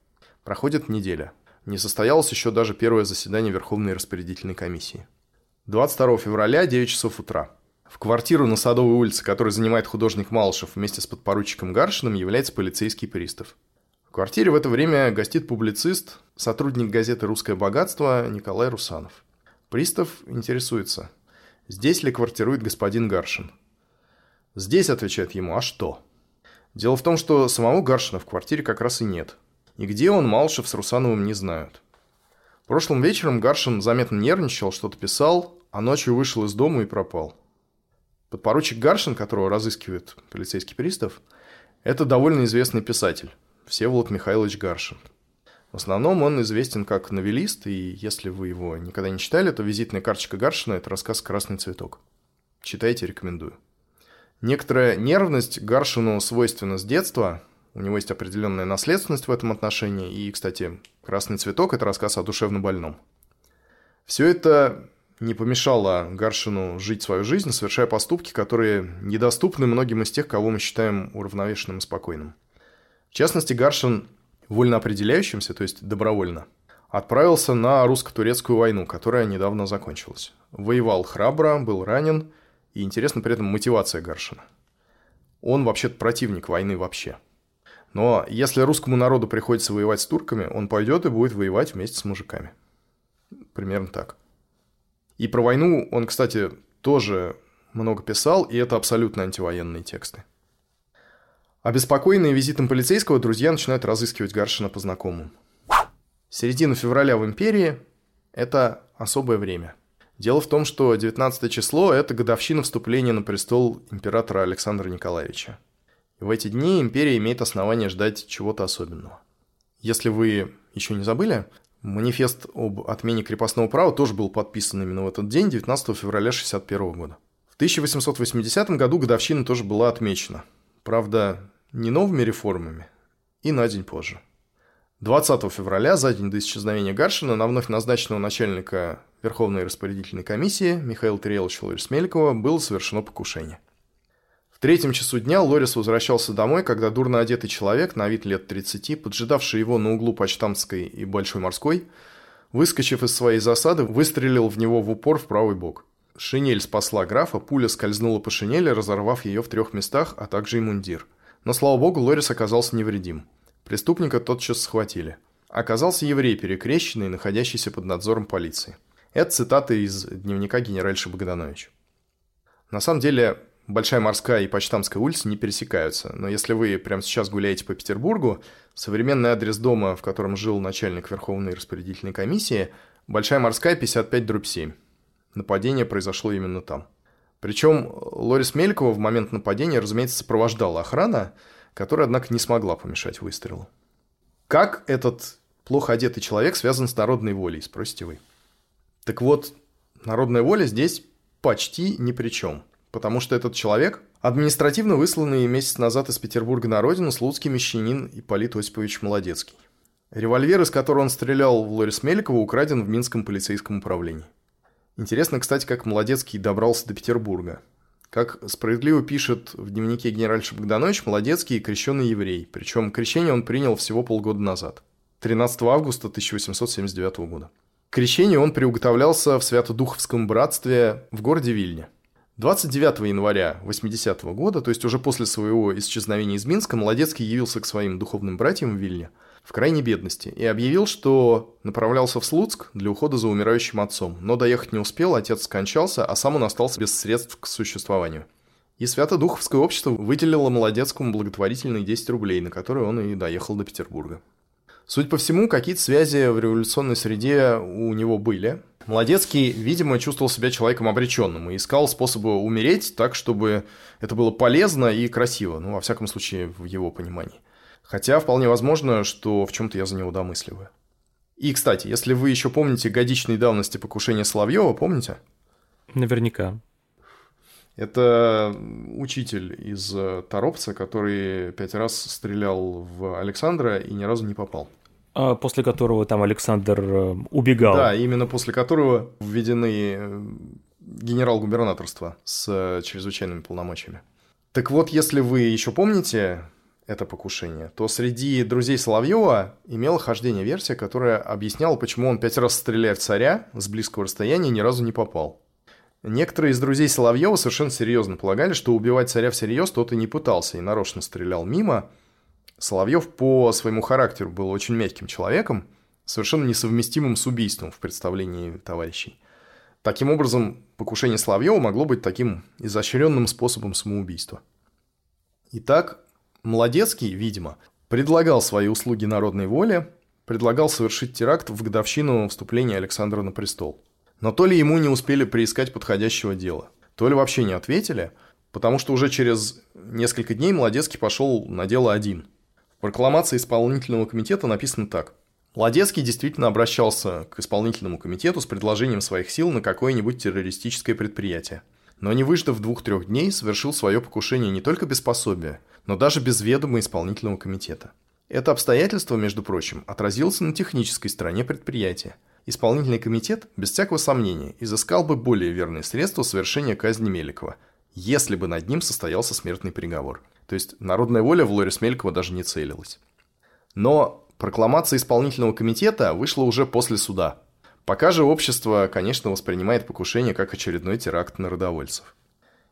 Проходит неделя. Не состоялось еще даже первое заседание Верховной распорядительной комиссии. 22 февраля, 9 часов утра. В квартиру на Садовой улице, которую занимает художник Малышев вместе с подпоручиком Гаршиным, является полицейский пристав. Квартире в это время гостит публицист, сотрудник газеты «Русское богатство» Николай Русанов. Пристав интересуется, здесь ли квартирует господин Гаршин – Здесь отвечает ему, а что? Дело в том, что самого Гаршина в квартире как раз и нет. И где он, Малышев с Русановым не знают. Прошлым вечером Гаршин заметно нервничал, что-то писал, а ночью вышел из дома и пропал. Подпоручик Гаршин, которого разыскивает полицейский пристав, это довольно известный писатель, Всеволод Михайлович Гаршин. В основном он известен как новелист, и если вы его никогда не читали, то визитная карточка Гаршина – это рассказ «Красный цветок». Читайте, рекомендую. Некоторая нервность Гаршину свойственна с детства. У него есть определенная наследственность в этом отношении. И, кстати, «Красный цветок» – это рассказ о душевно больном. Все это не помешало Гаршину жить свою жизнь, совершая поступки, которые недоступны многим из тех, кого мы считаем уравновешенным и спокойным. В частности, Гаршин вольно определяющимся, то есть добровольно, отправился на русско-турецкую войну, которая недавно закончилась. Воевал храбро, был ранен – и интересна при этом мотивация Гаршина. Он вообще-то противник войны вообще. Но если русскому народу приходится воевать с турками, он пойдет и будет воевать вместе с мужиками. Примерно так. И про войну он, кстати, тоже много писал, и это абсолютно антивоенные тексты. Обеспокоенные визитом полицейского, друзья начинают разыскивать Гаршина по знакомым. Середина февраля в империи – это особое время. Дело в том, что 19 число – это годовщина вступления на престол императора Александра Николаевича. И в эти дни империя имеет основание ждать чего-то особенного. Если вы еще не забыли, манифест об отмене крепостного права тоже был подписан именно в этот день, 19 февраля 1961 года. В 1880 году годовщина тоже была отмечена. Правда, не новыми реформами, и на день позже. 20 февраля, за день до исчезновения Гаршина, на вновь назначенного начальника Верховной распорядительной комиссии Михаила Тареловича Лорис Мелькова было совершено покушение. В третьем часу дня Лорис возвращался домой, когда дурно одетый человек, на вид лет 30, поджидавший его на углу Почтамтской и Большой Морской, выскочив из своей засады, выстрелил в него в упор в правый бок. Шинель спасла графа, пуля скользнула по шинели, разорвав ее в трех местах, а также и мундир. Но, слава богу, Лорис оказался невредим. Преступника тотчас схватили. Оказался еврей, перекрещенный, находящийся под надзором полиции. Это цитата из дневника генеральши Богданович. На самом деле, Большая морская и Почтамская улицы не пересекаются, но если вы прямо сейчас гуляете по Петербургу, современный адрес дома, в котором жил начальник Верховной распорядительной комиссии, Большая морская, 55 дробь 7. Нападение произошло именно там. Причем Лорис Мелькова в момент нападения, разумеется, сопровождала охрана, которая, однако, не смогла помешать выстрелу. Как этот плохо одетый человек связан с народной волей, спросите вы? Так вот, народная воля здесь почти ни при чем – потому что этот человек административно высланный месяц назад из Петербурга на родину слуцкий мещанин Ипполит Осипович Молодецкий. Револьвер, из которого он стрелял в Лорис Меликова, украден в Минском полицейском управлении. Интересно, кстати, как Молодецкий добрался до Петербурга. Как справедливо пишет в дневнике генеральша Богданович, Молодецкий – крещенный еврей, причем крещение он принял всего полгода назад, 13 августа 1879 года. К крещению он приуготовлялся в Свято-Духовском братстве в городе Вильне – 29 января 80 -го года, то есть уже после своего исчезновения из Минска, Молодецкий явился к своим духовным братьям в Вильне в крайней бедности и объявил, что направлялся в Слуцк для ухода за умирающим отцом, но доехать не успел, отец скончался, а сам он остался без средств к существованию. И Свято-Духовское общество выделило Молодецкому благотворительные 10 рублей, на которые он и доехал до Петербурга. Судя по всему, какие-то связи в революционной среде у него были, Молодецкий, видимо, чувствовал себя человеком обреченным и искал способы умереть так, чтобы это было полезно и красиво, ну, во всяком случае, в его понимании. Хотя вполне возможно, что в чем-то я за него домысливаю. И, кстати, если вы еще помните годичной давности покушения Соловьева, помните? Наверняка. Это учитель из Торопца, который пять раз стрелял в Александра и ни разу не попал. А, после которого там Александр э, убегал. Да, именно после которого введены э, генерал-губернаторство с э, чрезвычайными полномочиями. Так вот, если вы еще помните это покушение, то среди друзей Соловьева имела хождение версия, которая объясняла, почему он пять раз стреляя в царя с близкого расстояния ни разу не попал. Некоторые из друзей Соловьева совершенно серьезно полагали, что убивать царя всерьез тот и не пытался, и нарочно стрелял мимо, Соловьев по своему характеру был очень мягким человеком, совершенно несовместимым с убийством в представлении товарищей. Таким образом, покушение Соловьева могло быть таким изощренным способом самоубийства. Итак, Молодецкий, видимо, предлагал свои услуги народной воле, предлагал совершить теракт в годовщину вступления Александра на престол. Но то ли ему не успели приискать подходящего дела, то ли вообще не ответили, потому что уже через несколько дней Молодецкий пошел на дело один – в прокламации исполнительного комитета написано так. Ладецкий действительно обращался к исполнительному комитету с предложением своих сил на какое-нибудь террористическое предприятие. Но не выждав двух-трех дней, совершил свое покушение не только без пособия, но даже без ведома исполнительного комитета. Это обстоятельство, между прочим, отразилось на технической стороне предприятия. Исполнительный комитет, без всякого сомнения, изыскал бы более верные средства совершения казни Меликова, если бы над ним состоялся смертный приговор. То есть народная воля в Лорис Мелькова даже не целилась. Но прокламация исполнительного комитета вышла уже после суда. Пока же общество, конечно, воспринимает покушение как очередной теракт народовольцев.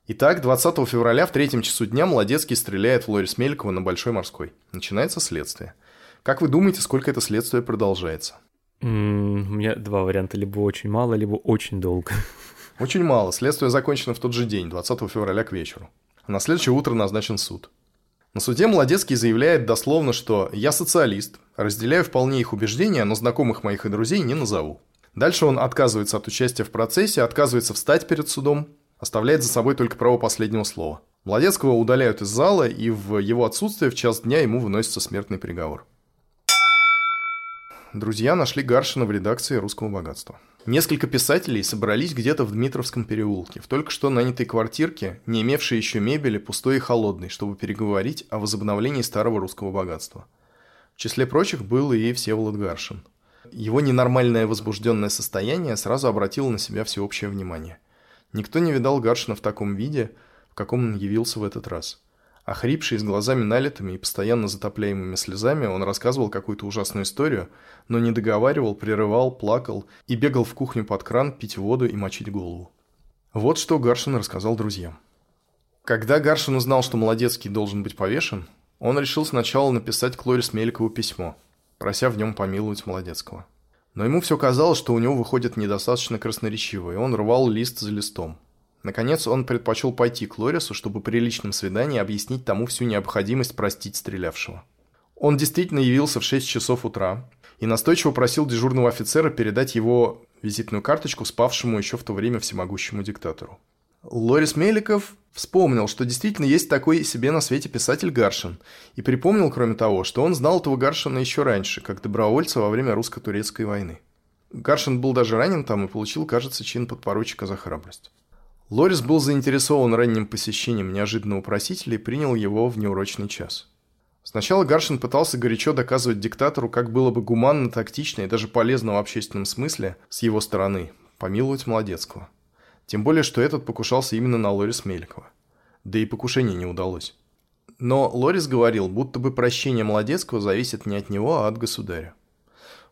Итак, 20 февраля в третьем часу дня Молодецкий стреляет в Лорис Мелькова на Большой Морской. Начинается следствие. Как вы думаете, сколько это следствие продолжается? у меня два варианта. Либо очень мало, либо очень долго. Очень мало. Следствие закончено в тот же день, 20 февраля к вечеру. На следующее утро назначен суд. На суде Молодецкий заявляет дословно, что «я социалист, разделяю вполне их убеждения, но знакомых моих и друзей не назову». Дальше он отказывается от участия в процессе, отказывается встать перед судом, оставляет за собой только право последнего слова. Молодецкого удаляют из зала, и в его отсутствие в час дня ему выносится смертный приговор. Друзья нашли Гаршина в редакции «Русского богатства». Несколько писателей собрались где-то в Дмитровском переулке, в только что нанятой квартирке, не имевшей еще мебели, пустой и холодной, чтобы переговорить о возобновлении старого русского богатства. В числе прочих был и Всеволод Гаршин. Его ненормальное возбужденное состояние сразу обратило на себя всеобщее внимание. Никто не видал Гаршина в таком виде, в каком он явился в этот раз – Охрипший, с глазами налитыми и постоянно затопляемыми слезами, он рассказывал какую-то ужасную историю, но не договаривал, прерывал, плакал и бегал в кухню под кран пить воду и мочить голову. Вот что Гаршин рассказал друзьям. Когда Гаршин узнал, что Молодецкий должен быть повешен, он решил сначала написать Клорис Мелькову письмо, прося в нем помиловать Молодецкого. Но ему все казалось, что у него выходит недостаточно красноречиво, и он рвал лист за листом. Наконец, он предпочел пойти к Лорису, чтобы при личном свидании объяснить тому всю необходимость простить стрелявшего. Он действительно явился в 6 часов утра и настойчиво просил дежурного офицера передать его визитную карточку спавшему еще в то время всемогущему диктатору. Лорис Меликов вспомнил, что действительно есть такой себе на свете писатель Гаршин, и припомнил, кроме того, что он знал этого Гаршина еще раньше, как добровольца во время русско-турецкой войны. Гаршин был даже ранен там и получил, кажется, чин подпоручика за храбрость. Лорис был заинтересован ранним посещением неожиданного просителя и принял его в неурочный час. Сначала Гаршин пытался горячо доказывать диктатору, как было бы гуманно, тактично и даже полезно в общественном смысле с его стороны помиловать Молодецкого. Тем более, что этот покушался именно на Лорис Меликова. Да и покушение не удалось. Но Лорис говорил, будто бы прощение Молодецкого зависит не от него, а от государя.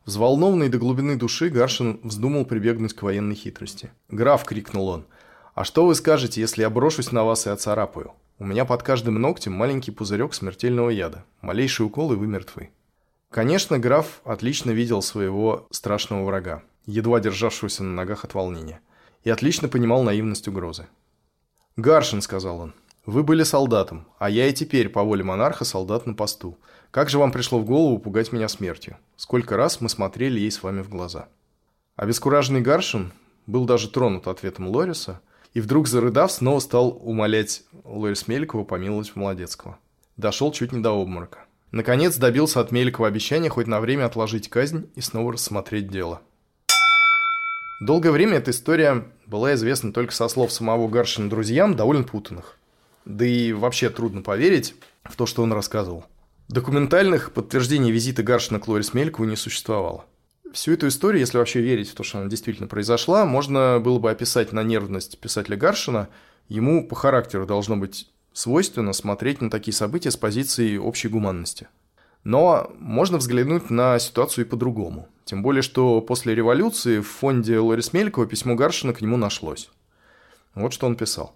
Взволнованный до глубины души, Гаршин вздумал прибегнуть к военной хитрости. «Граф!» — крикнул он. А что вы скажете, если я брошусь на вас и оцарапаю? У меня под каждым ногтем маленький пузырек смертельного яда. Малейший укол, и вы мертвы. Конечно, граф отлично видел своего страшного врага, едва державшегося на ногах от волнения, и отлично понимал наивность угрозы. «Гаршин», — сказал он, — «вы были солдатом, а я и теперь, по воле монарха, солдат на посту. Как же вам пришло в голову пугать меня смертью? Сколько раз мы смотрели ей с вами в глаза?» Обескураженный Гаршин был даже тронут ответом Лориса — и вдруг, зарыдав, снова стал умолять Лорис Меликова помиловать Молодецкого. Дошел чуть не до обморока. Наконец добился от Меликова обещания хоть на время отложить казнь и снова рассмотреть дело. Долгое время эта история была известна только со слов самого Гаршина друзьям, довольно путанных. Да и вообще трудно поверить в то, что он рассказывал. Документальных подтверждений визита Гаршина к Лорис Мелькову не существовало всю эту историю, если вообще верить в то, что она действительно произошла, можно было бы описать на нервность писателя Гаршина. Ему по характеру должно быть свойственно смотреть на такие события с позиции общей гуманности. Но можно взглянуть на ситуацию и по-другому. Тем более, что после революции в фонде Лорис Мелькова письмо Гаршина к нему нашлось. Вот что он писал.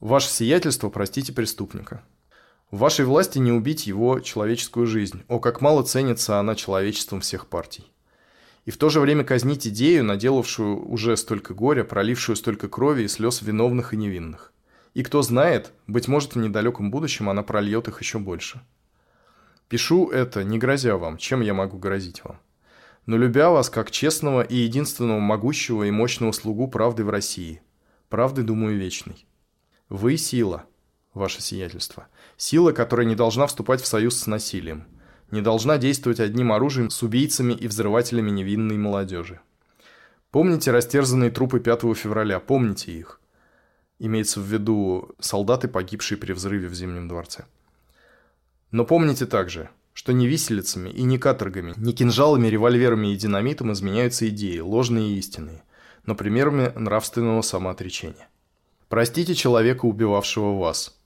«Ваше сиятельство, простите преступника. В вашей власти не убить его человеческую жизнь. О, как мало ценится она человечеством всех партий и в то же время казнить идею, наделавшую уже столько горя, пролившую столько крови и слез виновных и невинных. И кто знает, быть может, в недалеком будущем она прольет их еще больше. Пишу это, не грозя вам, чем я могу грозить вам. Но любя вас как честного и единственного могущего и мощного слугу правды в России. Правды, думаю, вечной. Вы – сила, ваше сиятельство. Сила, которая не должна вступать в союз с насилием – не должна действовать одним оружием с убийцами и взрывателями невинной молодежи. Помните растерзанные трупы 5 февраля, помните их. Имеется в виду солдаты, погибшие при взрыве в Зимнем дворце. Но помните также, что не виселицами и не каторгами, не кинжалами, револьверами и динамитом изменяются идеи, ложные и истинные, но примерами нравственного самоотречения. Простите человека, убивавшего вас –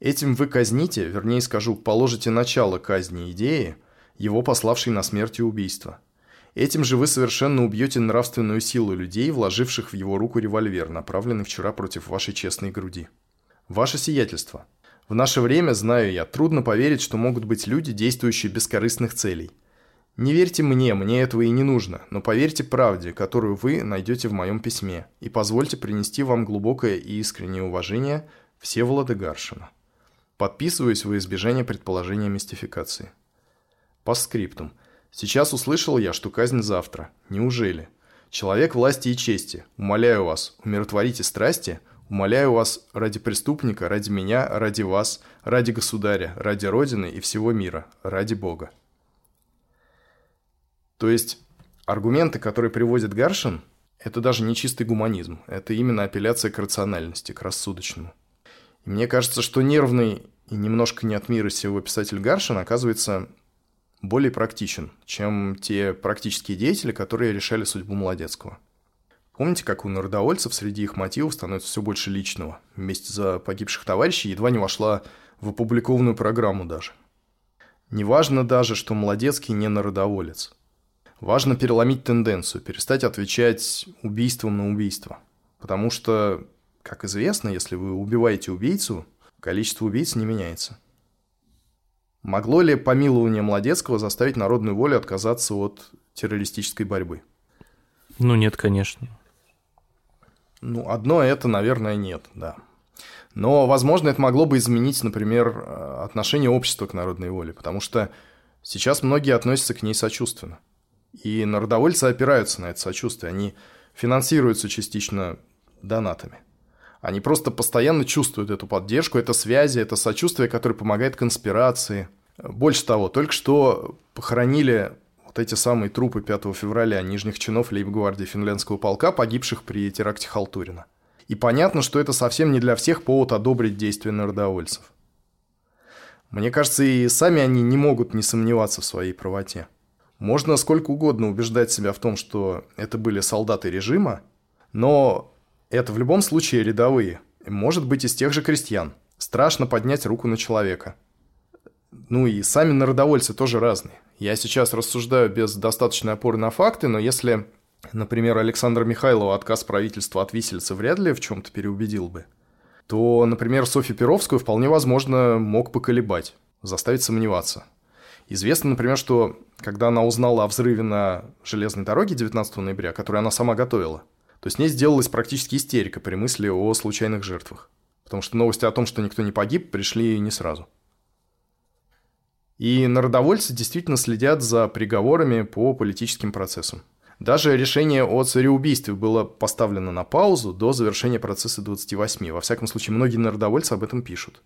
Этим вы казните, вернее скажу, положите начало казни идеи, его пославшей на смерть и убийство. Этим же вы совершенно убьете нравственную силу людей, вложивших в его руку револьвер, направленный вчера против вашей честной груди. Ваше сиятельство. В наше время, знаю я, трудно поверить, что могут быть люди, действующие без корыстных целей. Не верьте мне, мне этого и не нужно, но поверьте правде, которую вы найдете в моем письме, и позвольте принести вам глубокое и искреннее уважение Всеволода Гаршина. Подписываюсь во избежание предположения мистификации. По скриптум. Сейчас услышал я, что казнь завтра. Неужели? Человек власти и чести, умоляю вас, умиротворите страсти, умоляю вас ради преступника, ради меня, ради вас, ради государя, ради Родины и всего мира, ради Бога. То есть аргументы, которые приводит Гаршин, это даже не чистый гуманизм, это именно апелляция к рациональности, к рассудочному. И мне кажется, что нервный и немножко не от мира сего писатель Гаршин оказывается более практичен, чем те практические деятели, которые решали судьбу Молодецкого. Помните, как у народовольцев среди их мотивов становится все больше личного? Вместе за погибших товарищей едва не вошла в опубликованную программу даже. Неважно даже, что Молодецкий не народоволец. Важно переломить тенденцию, перестать отвечать убийством на убийство. Потому что, как известно, если вы убиваете убийцу, количество убийц не меняется. Могло ли помилование Молодецкого заставить народную волю отказаться от террористической борьбы? Ну нет, конечно. Ну, одно это, наверное, нет, да. Но, возможно, это могло бы изменить, например, отношение общества к народной воле, потому что сейчас многие относятся к ней сочувственно. И народовольцы опираются на это сочувствие, они финансируются частично донатами. Они просто постоянно чувствуют эту поддержку, это связи, это сочувствие, которое помогает конспирации. Больше того, только что похоронили вот эти самые трупы 5 февраля нижних чинов лейб-гвардии финляндского полка, погибших при теракте Халтурина. И понятно, что это совсем не для всех повод одобрить действия народовольцев. Мне кажется, и сами они не могут не сомневаться в своей правоте. Можно сколько угодно убеждать себя в том, что это были солдаты режима, но это в любом случае рядовые. Может быть, из тех же крестьян. Страшно поднять руку на человека. Ну и сами народовольцы тоже разные. Я сейчас рассуждаю без достаточной опоры на факты, но если, например, Александра Михайлова отказ правительства от висельца вряд ли в чем-то переубедил бы, то, например, Софью Перовскую вполне возможно мог поколебать, заставить сомневаться. Известно, например, что когда она узнала о взрыве на железной дороге 19 ноября, который она сама готовила – то с ней сделалась практически истерика при мысли о случайных жертвах. Потому что новости о том, что никто не погиб, пришли не сразу. И народовольцы действительно следят за приговорами по политическим процессам. Даже решение о цареубийстве было поставлено на паузу до завершения процесса 28. Во всяком случае, многие народовольцы об этом пишут.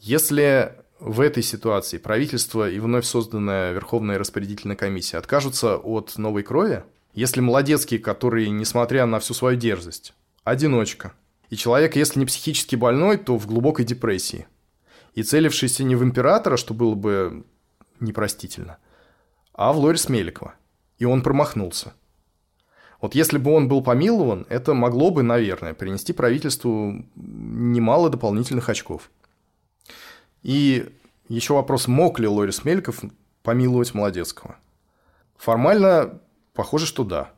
Если в этой ситуации правительство и вновь созданная Верховная распорядительная комиссия откажутся от новой крови, если Молодецкий, который, несмотря на всю свою дерзость, одиночка, и человек, если не психически больной, то в глубокой депрессии, и целившийся не в императора, что было бы непростительно, а в Лорис Меликова, и он промахнулся. Вот если бы он был помилован, это могло бы, наверное, принести правительству немало дополнительных очков. И еще вопрос, мог ли Лорис Мельков помиловать Молодецкого. Формально Похоже, что да.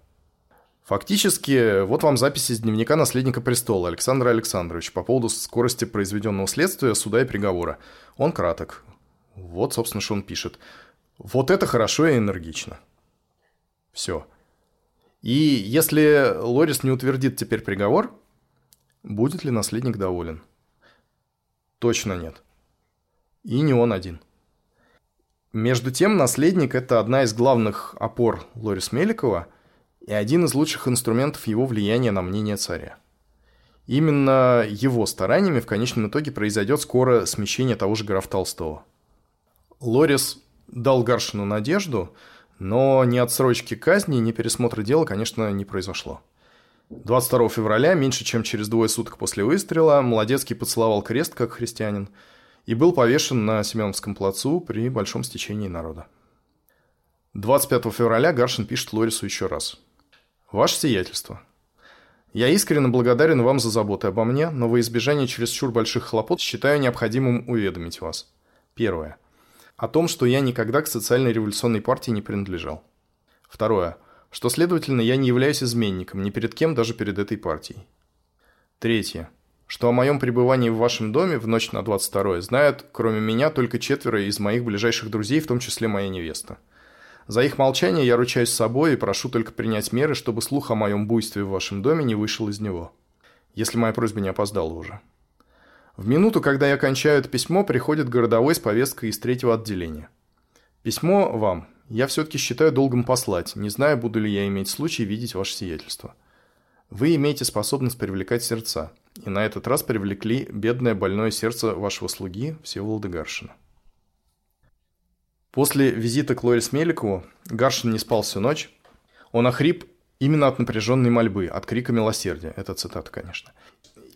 Фактически, вот вам запись из дневника наследника престола Александра Александровича по поводу скорости произведенного следствия, суда и приговора. Он краток. Вот, собственно, что он пишет. Вот это хорошо и энергично. Все. И если Лорис не утвердит теперь приговор, будет ли наследник доволен? Точно нет. И не он один. Между тем, наследник – это одна из главных опор Лорис Меликова и один из лучших инструментов его влияния на мнение царя. Именно его стараниями в конечном итоге произойдет скоро смещение того же графа Толстого. Лорис дал Гаршину надежду, но ни отсрочки казни, ни пересмотра дела, конечно, не произошло. 22 февраля, меньше чем через двое суток после выстрела, Молодецкий поцеловал крест как христианин – и был повешен на Семеновском плацу при большом стечении народа. 25 февраля Гаршин пишет Лорису еще раз. «Ваше сиятельство, я искренне благодарен вам за заботу обо мне, но во избежание чересчур больших хлопот считаю необходимым уведомить вас. Первое. О том, что я никогда к социальной революционной партии не принадлежал. Второе. Что, следовательно, я не являюсь изменником ни перед кем, даже перед этой партией. Третье что о моем пребывании в вашем доме в ночь на 22 знают, кроме меня, только четверо из моих ближайших друзей, в том числе моя невеста. За их молчание я ручаюсь собой и прошу только принять меры, чтобы слух о моем буйстве в вашем доме не вышел из него. Если моя просьба не опоздала уже. В минуту, когда я кончаю это письмо, приходит городовой с повесткой из третьего отделения. Письмо вам я все-таки считаю долгом послать, не знаю, буду ли я иметь случай видеть ваше сиятельство. Вы имеете способность привлекать сердца, и на этот раз привлекли бедное больное сердце вашего слуги Всеволода Гаршина. После визита к Лоре Смеликову Гаршин не спал всю ночь. Он охрип именно от напряженной мольбы, от крика милосердия. Это цитата, конечно.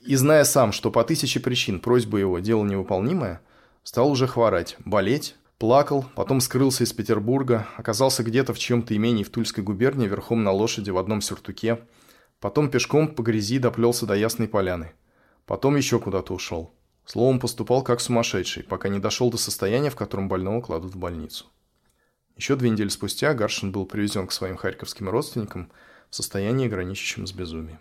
И зная сам, что по тысяче причин просьба его – дело невыполнимое, стал уже хворать, болеть, плакал, потом скрылся из Петербурга, оказался где-то в чьем-то имении в Тульской губернии верхом на лошади в одном сюртуке, потом пешком по грязи доплелся до Ясной Поляны, потом еще куда-то ушел. Словом, поступал как сумасшедший, пока не дошел до состояния, в котором больного кладут в больницу. Еще две недели спустя Гаршин был привезен к своим харьковским родственникам в состоянии, граничащем с безумием.